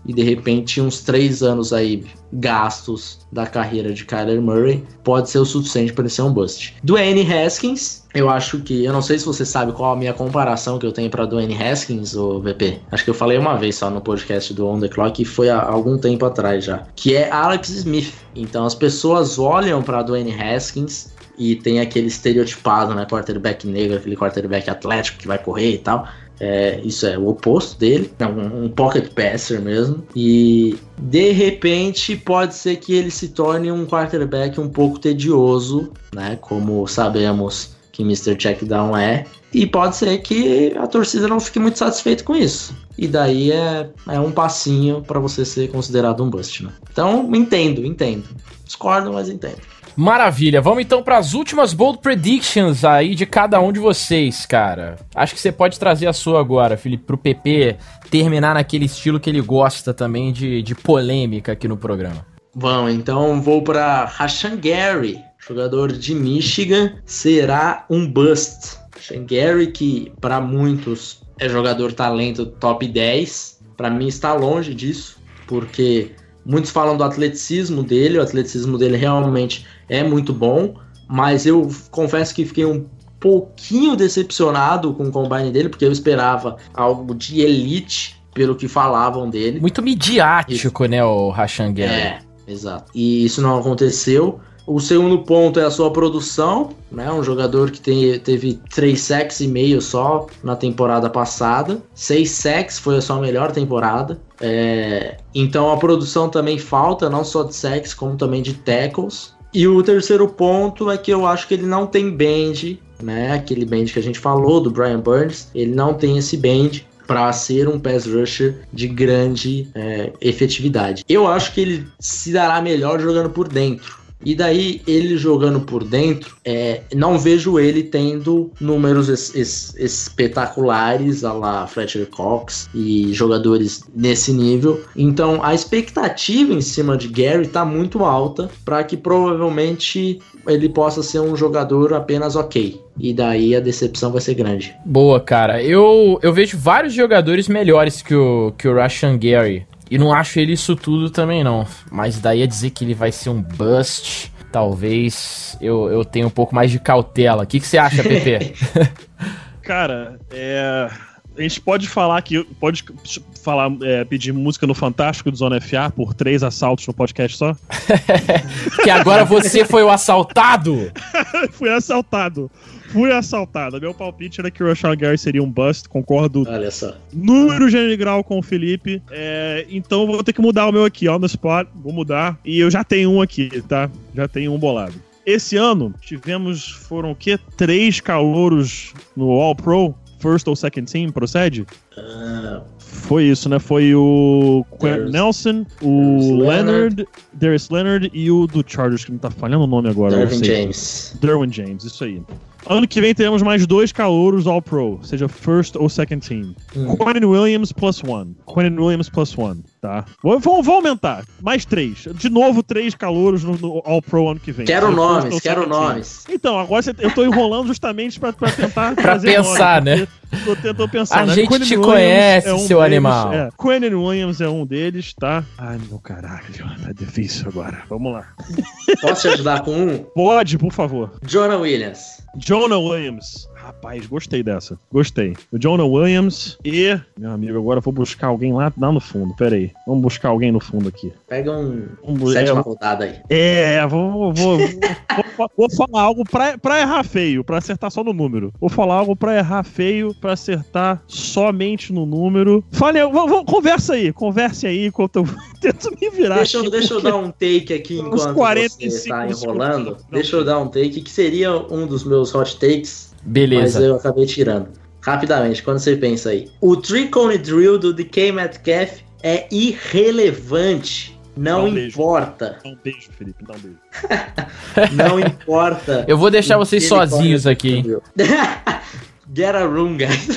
e de repente uns três anos aí gastos da carreira de Kyler Murray pode ser o suficiente para ele ser um bust. Dwayne Haskins, eu acho que eu não sei se você sabe qual a minha comparação que eu tenho para Dwayne Haskins ou VP. Acho que eu falei uma vez só no podcast do On the Clock e foi há algum tempo atrás já, que é Alex Smith. Então as pessoas olham para Dwayne Haskins e tem aquele estereotipado, né, quarterback negro, aquele quarterback atlético que vai correr e tal. É, isso é o oposto dele, é um, um, pocket passer mesmo. E de repente pode ser que ele se torne um quarterback um pouco tedioso, né? Como sabemos que Mr. Checkdown é. E pode ser que a torcida não fique muito satisfeita com isso. E daí é, é um passinho para você ser considerado um bust, né? Então, entendo, entendo. Discordo, mas entendo. Maravilha. Vamos então para as últimas bold predictions aí de cada um de vocês, cara. Acho que você pode trazer a sua agora, Felipe, pro PP terminar naquele estilo que ele gosta também de, de polêmica aqui no programa. Bom, então vou para Rashan Gary, jogador de Michigan, será um bust. Rashan Gary que para muitos é jogador talento top 10, para mim está longe disso, porque Muitos falam do atleticismo dele, o atleticismo dele realmente é muito bom, mas eu confesso que fiquei um pouquinho decepcionado com o combine dele, porque eu esperava algo de elite pelo que falavam dele. Muito midiático, isso. né, o Rashan É, exato. E isso não aconteceu. O segundo ponto é a sua produção, né? Um jogador que tem, teve 3 sacks e meio só na temporada passada. 6 sacks foi a sua melhor temporada. É, então a produção também falta, não só de sacks, como também de tackles. E o terceiro ponto é que eu acho que ele não tem bend né? Aquele bend que a gente falou do Brian Burns, ele não tem esse bend para ser um pass rusher de grande é, efetividade. Eu acho que ele se dará melhor jogando por dentro. E daí, ele jogando por dentro, é, não vejo ele tendo números es, es, espetaculares, a lá Fletcher Cox e jogadores nesse nível. Então, a expectativa em cima de Gary está muito alta para que provavelmente ele possa ser um jogador apenas ok. E daí a decepção vai ser grande. Boa, cara. Eu, eu vejo vários jogadores melhores que o, que o Rashan Gary. E não acho ele isso tudo também, não. Mas daí a dizer que ele vai ser um bust, talvez eu, eu tenha um pouco mais de cautela. O que, que você acha, Pepe? Cara, é. A gente pode falar que. Pode falar, é, pedir música no Fantástico do Zona FA por três assaltos no podcast só? que agora você foi o assaltado! Fui assaltado. Fui assaltado. Meu palpite era que o Rashawn Gary seria um bust, concordo. Olha só. Número general com o Felipe. É, então vou ter que mudar o meu aqui, ó, no spot. Vou mudar. E eu já tenho um aqui, tá? Já tenho um bolado. Esse ano tivemos, foram o quê? Três calouros no All Pro first ou second team, procede? Uh, foi isso, né? Foi o Quentin Nelson, o Leonard, Darius Leonard e o do Chargers, que não tá falhando o nome agora. Derwin James. Derwin James, isso aí. Ano que vem teremos mais dois calouros All-Pro, seja first ou second team. Hum. Quentin Williams plus one. Quentin Williams plus one, tá? Vou, vou, vou aumentar. Mais três. De novo, três calouros no, no All-Pro ano que vem. Quero seja nomes, quero nomes. Então, agora eu tô enrolando justamente pra, pra tentar. pra pensar, nomes, né? Tô tentando pensar. A né? gente Quentin te Williams conhece, é um seu deles, animal. É. Quentin Williams é um deles, tá? Ai, meu caralho. Tá difícil agora. Vamos lá. Posso te ajudar com um? Pode, por favor. Jonah Williams. Jonah Williams. Rapaz, gostei dessa. Gostei. O Jonah Williams e. Meu amigo, agora eu vou buscar alguém lá, lá no fundo. Pera aí. Vamos buscar alguém no fundo aqui. Pega um. um sétima é, rodada aí. É, vou, vou, vou, vou, vou, falar algo pra, pra errar feio, pra acertar só no número. Vou falar algo pra errar feio, pra acertar somente no número. Fale, vamos, conversa aí, converse aí enquanto eu tento me virar. Deixa, aqui, deixa eu dar um take aqui enquanto você tá enrolando. Deixa eu dar um take que seria um dos meus hot takes Beleza. Mas eu acabei tirando. Rapidamente, quando você pensa aí. O Tricone Drill do DK Metcalf é irrelevante. Não um importa. Dá um beijo, Felipe. Dá um beijo. não importa. Eu vou deixar vocês sozinhos aqui. Get a room, guys.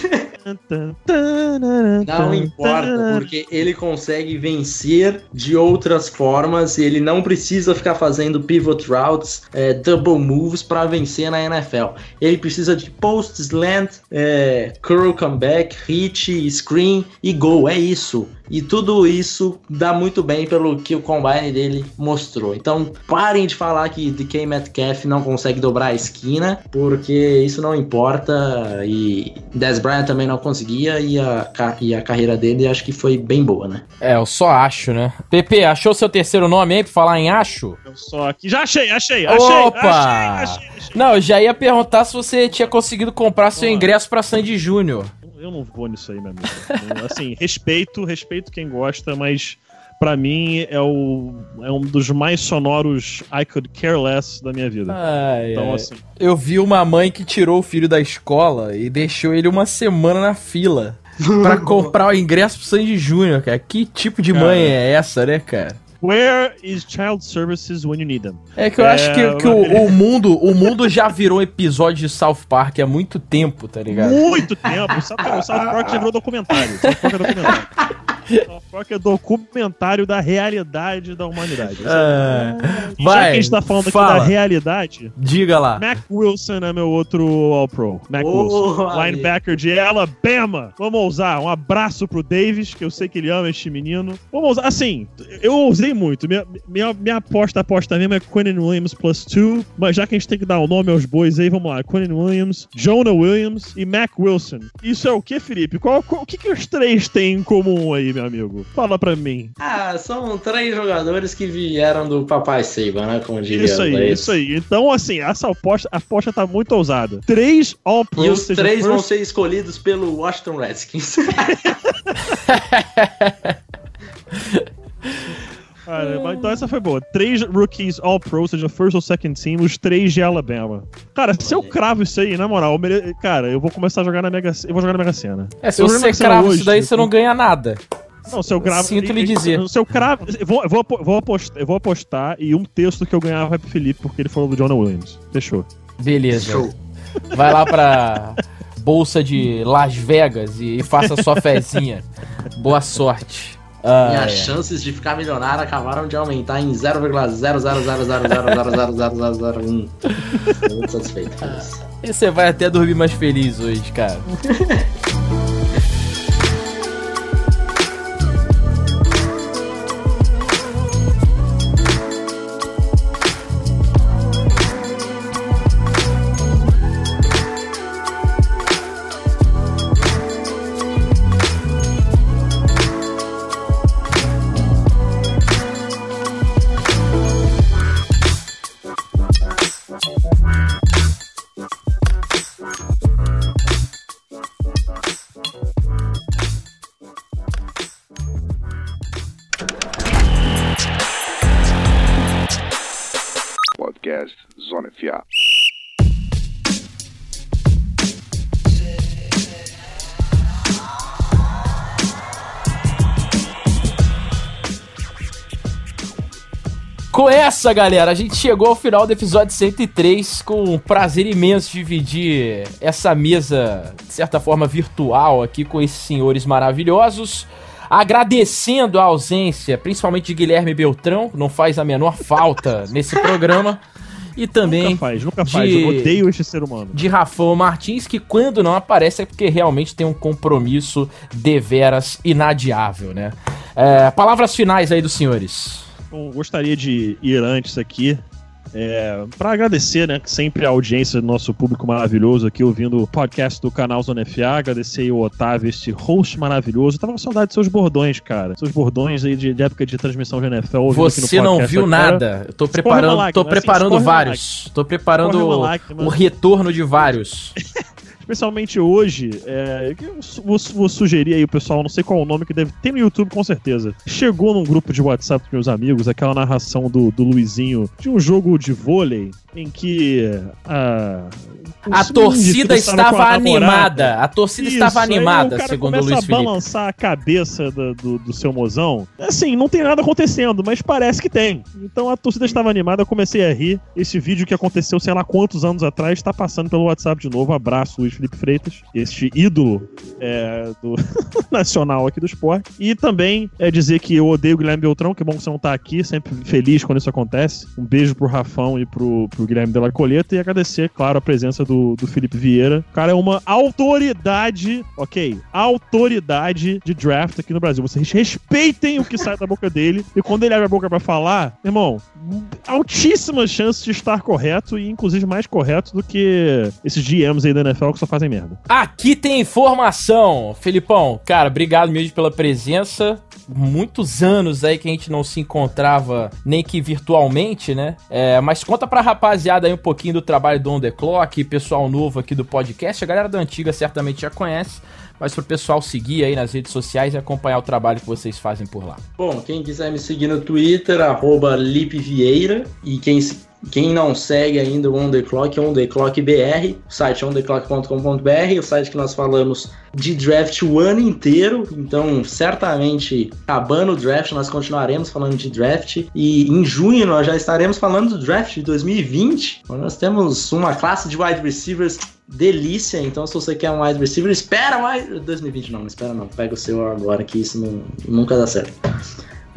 Não importa, porque ele consegue vencer de outras formas. Ele não precisa ficar fazendo pivot routes, é, double moves para vencer na NFL. Ele precisa de post, slant, é, curl comeback, hit, screen e gol. É isso. E tudo isso dá muito bem pelo que o combine dele mostrou. Então parem de falar que DK Metcalf não consegue dobrar a esquina, porque isso não importa. E Des Bryant também não conseguia, e a, e a carreira dele acho que foi bem boa, né? É, eu só acho, né? PP, achou seu terceiro nome aí pra falar em acho? Eu só aqui. Já achei, achei, achei. Opa! Achei, achei, achei. Não, eu já ia perguntar se você tinha conseguido comprar seu ingresso pra Sandy Júnior eu não vou nisso aí, meu amigo. assim, respeito, respeito quem gosta, mas para mim é, o, é um dos mais sonoros I Could Care Less da minha vida. Ai, então, ai. assim. Eu vi uma mãe que tirou o filho da escola e deixou ele uma semana na fila para comprar o ingresso pro Sandy Júnior, cara. Que tipo de mãe é essa, né, cara? Where is child services when you need them? É que eu é, acho que, que o, o, mundo, o mundo já virou episódio de South Park há muito tempo, tá ligado? Muito tempo. O South, o South Park já virou documentário. South Park é documentário. Fofoca é documentário da realidade da humanidade. É. Vai, já que a gente tá falando fala. aqui da realidade, diga lá. Mac Wilson é meu outro All-Pro. Mac oh, Wilson, linebacker de Alabama. Vamos usar um abraço pro Davis, que eu sei que ele ama este menino. Vamos usar, assim, eu usei muito. Minha, minha, minha aposta, aposta mesmo é Quentin Williams plus 2, mas já que a gente tem que dar o um nome aos bois aí, vamos lá. Quentin Williams, Jonah Williams e Mac Wilson. Isso é o que, Felipe? Qual, qual, o que, que os três têm em comum aí, meu amigo? Fala pra mim. Ah, são três jogadores que vieram do Papai Seiba, né? Como diria Isso aí, isso aí. Então, assim, essa aposta, a aposta tá muito ousada. Três all pros E os três first... vão ser escolhidos pelo Washington Redskins. Cara, mas então essa foi boa. Três rookies all pro, ou seja, first ou second team, os três de Alabama. Cara, se eu cravo isso aí, na moral, eu mere- cara, eu vou começar a jogar na Mega Eu vou jogar na Mega Sena. É, se Eu você crava hoje, isso daí, você não ganha nada. Não, se eu gravo. Sinto lhe e- dizer. Se eu cravo. Vou, vou, vou apostar, eu vou apostar e um texto que eu ganhava vai pro Felipe, porque ele falou do Jonah Williams. Fechou. Beleza. Show. Vai lá pra bolsa de Las Vegas e faça sua fezinha. Boa sorte. Ah, Minhas é. chances de ficar milionário acabaram de aumentar em 0,000000001. Tô muito satisfeito com isso. E você vai até dormir mais feliz hoje, cara. Com essa, galera, a gente chegou ao final do episódio 103 com um prazer imenso dividir essa mesa, de certa forma, virtual aqui com esses senhores maravilhosos. Agradecendo a ausência, principalmente de Guilherme Beltrão, não faz a menor falta nesse programa. E também Nunca faz, nunca faz. de- Eu odeio este ser humano. de Rafão Martins, que quando não aparece é porque realmente tem um compromisso deveras inadiável, né? É, palavras finais aí dos senhores. Bom, gostaria de ir antes aqui. É, para agradecer, né, sempre a audiência do nosso público maravilhoso aqui ouvindo o podcast do canal Zona FA, agradecer aí o Otávio, este host maravilhoso. Eu tava com saudade de seus bordões, cara. Seus bordões aí de, de época de transmissão de NFL. Você não viu agora. nada. Eu tô preparando, lágrima, tô assim, preparando escorre uma vários. Tô preparando o retorno de vários. Especialmente hoje, é, eu vou, vou sugerir aí o pessoal, não sei qual é o nome que deve ter no YouTube com certeza. Chegou num grupo de WhatsApp com meus amigos aquela narração do, do Luizinho de um jogo de vôlei em que a, A os torcida estava namorada. animada. A torcida Isso, estava animada, o cara segundo o começa Luiz a Felipe. balançar a cabeça do, do, do seu mozão. Assim, não tem nada acontecendo, mas parece que tem. Então a torcida estava animada, eu comecei a rir. Esse vídeo que aconteceu, sei lá quantos anos atrás, está passando pelo WhatsApp de novo. Abraço, Luiz Felipe Freitas, este ídolo é, do nacional aqui do esporte. E também é dizer que eu odeio o Guilherme Beltrão, que bom que você não tá aqui, sempre feliz quando isso acontece. Um beijo pro Rafão e pro, pro Guilherme Della Coleta e agradecer, claro, a presença do, do Felipe Vieira. O cara é uma autoridade, ok? Autoridade de draft aqui no Brasil. Vocês respeitem o que sai da boca dele e quando ele abre a boca pra falar, irmão, altíssima chance de estar correto e inclusive mais correto do que esses GMs aí da NFL que só fazem merda. Aqui tem informação, Felipão. Cara, obrigado mesmo pela presença. Muitos anos aí que a gente não se encontrava, nem que virtualmente, né? É, mas conta pra rapaziada aí um pouquinho do trabalho do On The Clock, pessoal novo aqui do podcast. A galera da antiga certamente já conhece, mas pro pessoal seguir aí nas redes sociais e acompanhar o trabalho que vocês fazem por lá. Bom, quem quiser me seguir no Twitter, arroba Lipe Vieira. E quem, quem não segue ainda o On The Clock, é On The Clock BR. O site é ontheclock.com.br, o site que nós falamos de draft o ano inteiro. Então, certamente, acabando o draft, nós continuaremos falando de draft. E em junho nós já estaremos falando do draft de 2020. Nós temos uma classe de wide receivers delícia. Então, se você quer um wide receiver, espera mais. 2020 não, não espera não. Pega o seu agora, que isso não, nunca dá certo.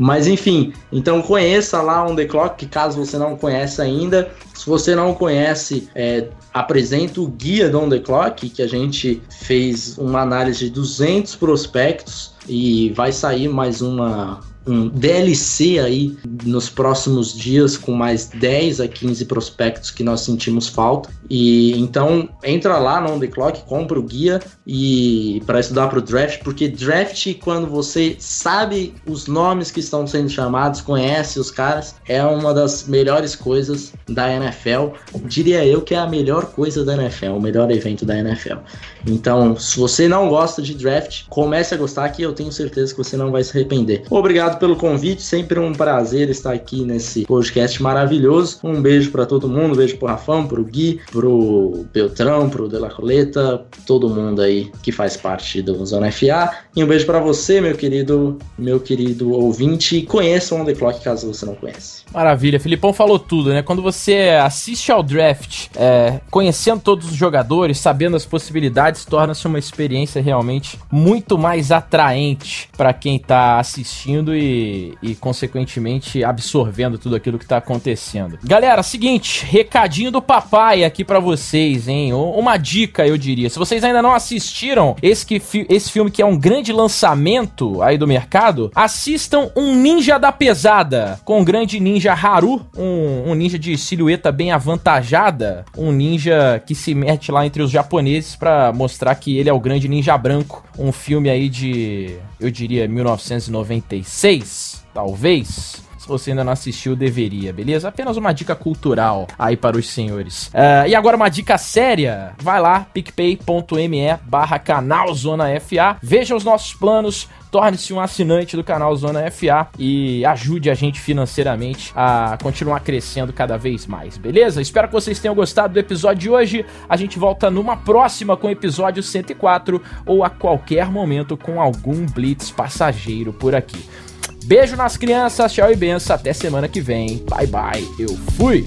Mas enfim, então conheça lá On The Clock, que caso você não conhece ainda. Se você não conhece, é, apresento o guia do On The Clock, que a gente fez uma análise de 200 prospectos e vai sair mais uma, um DLC aí nos próximos dias com mais 10 a 15 prospectos que nós sentimos falta. E então entra lá no On The Clock, compra o guia e para estudar para o draft, porque draft quando você sabe os nomes que estão sendo chamados, conhece os caras, é uma das melhores coisas da NFL. Diria eu que é a melhor coisa da NFL, o melhor evento da NFL. Então, se você não gosta de draft, comece a gostar aqui. Eu tenho certeza que você não vai se arrepender. Obrigado pelo convite, sempre um prazer estar aqui nesse podcast maravilhoso. Um beijo para todo mundo, um beijo pro Rafão, pro Gui, pro Beltrão, pro De La Coleta, todo mundo aí que faz parte do Zona FA. E um beijo para você, meu querido, meu querido ouvinte. Conheça o On The Clock caso você não conhece. Maravilha, Filipão falou tudo, né? Quando você assiste ao draft, é, conhecendo todos os jogadores, sabendo as possibilidades, torna-se uma experiência realmente muito mais atraente para quem tá assistindo e, e, consequentemente, absorvendo tudo aquilo que tá acontecendo. Galera, seguinte, recadinho do papai aqui para vocês, hein? Uma dica, eu diria. Se vocês ainda não assistiram esse, que, esse filme que é um grande lançamento aí do mercado, assistam Um Ninja da Pesada, com o grande ninja Haru, um, um ninja de silhueta bem avantajada, um ninja que se mete lá entre os japoneses para mostrar que ele é o grande ninja branco. Um filme aí de, eu diria, 1996, talvez. Se você ainda não assistiu, deveria, beleza? Apenas uma dica cultural aí para os senhores. Uh, e agora uma dica séria. Vai lá, picpay.me barra canal Zona FA. Veja os nossos planos, torne-se um assinante do canal Zona FA e ajude a gente financeiramente a continuar crescendo cada vez mais, beleza? Espero que vocês tenham gostado do episódio de hoje. A gente volta numa próxima com o episódio 104 ou a qualquer momento com algum blitz passageiro por aqui. Beijo nas crianças, tchau e benção. Até semana que vem. Bye bye. Eu fui.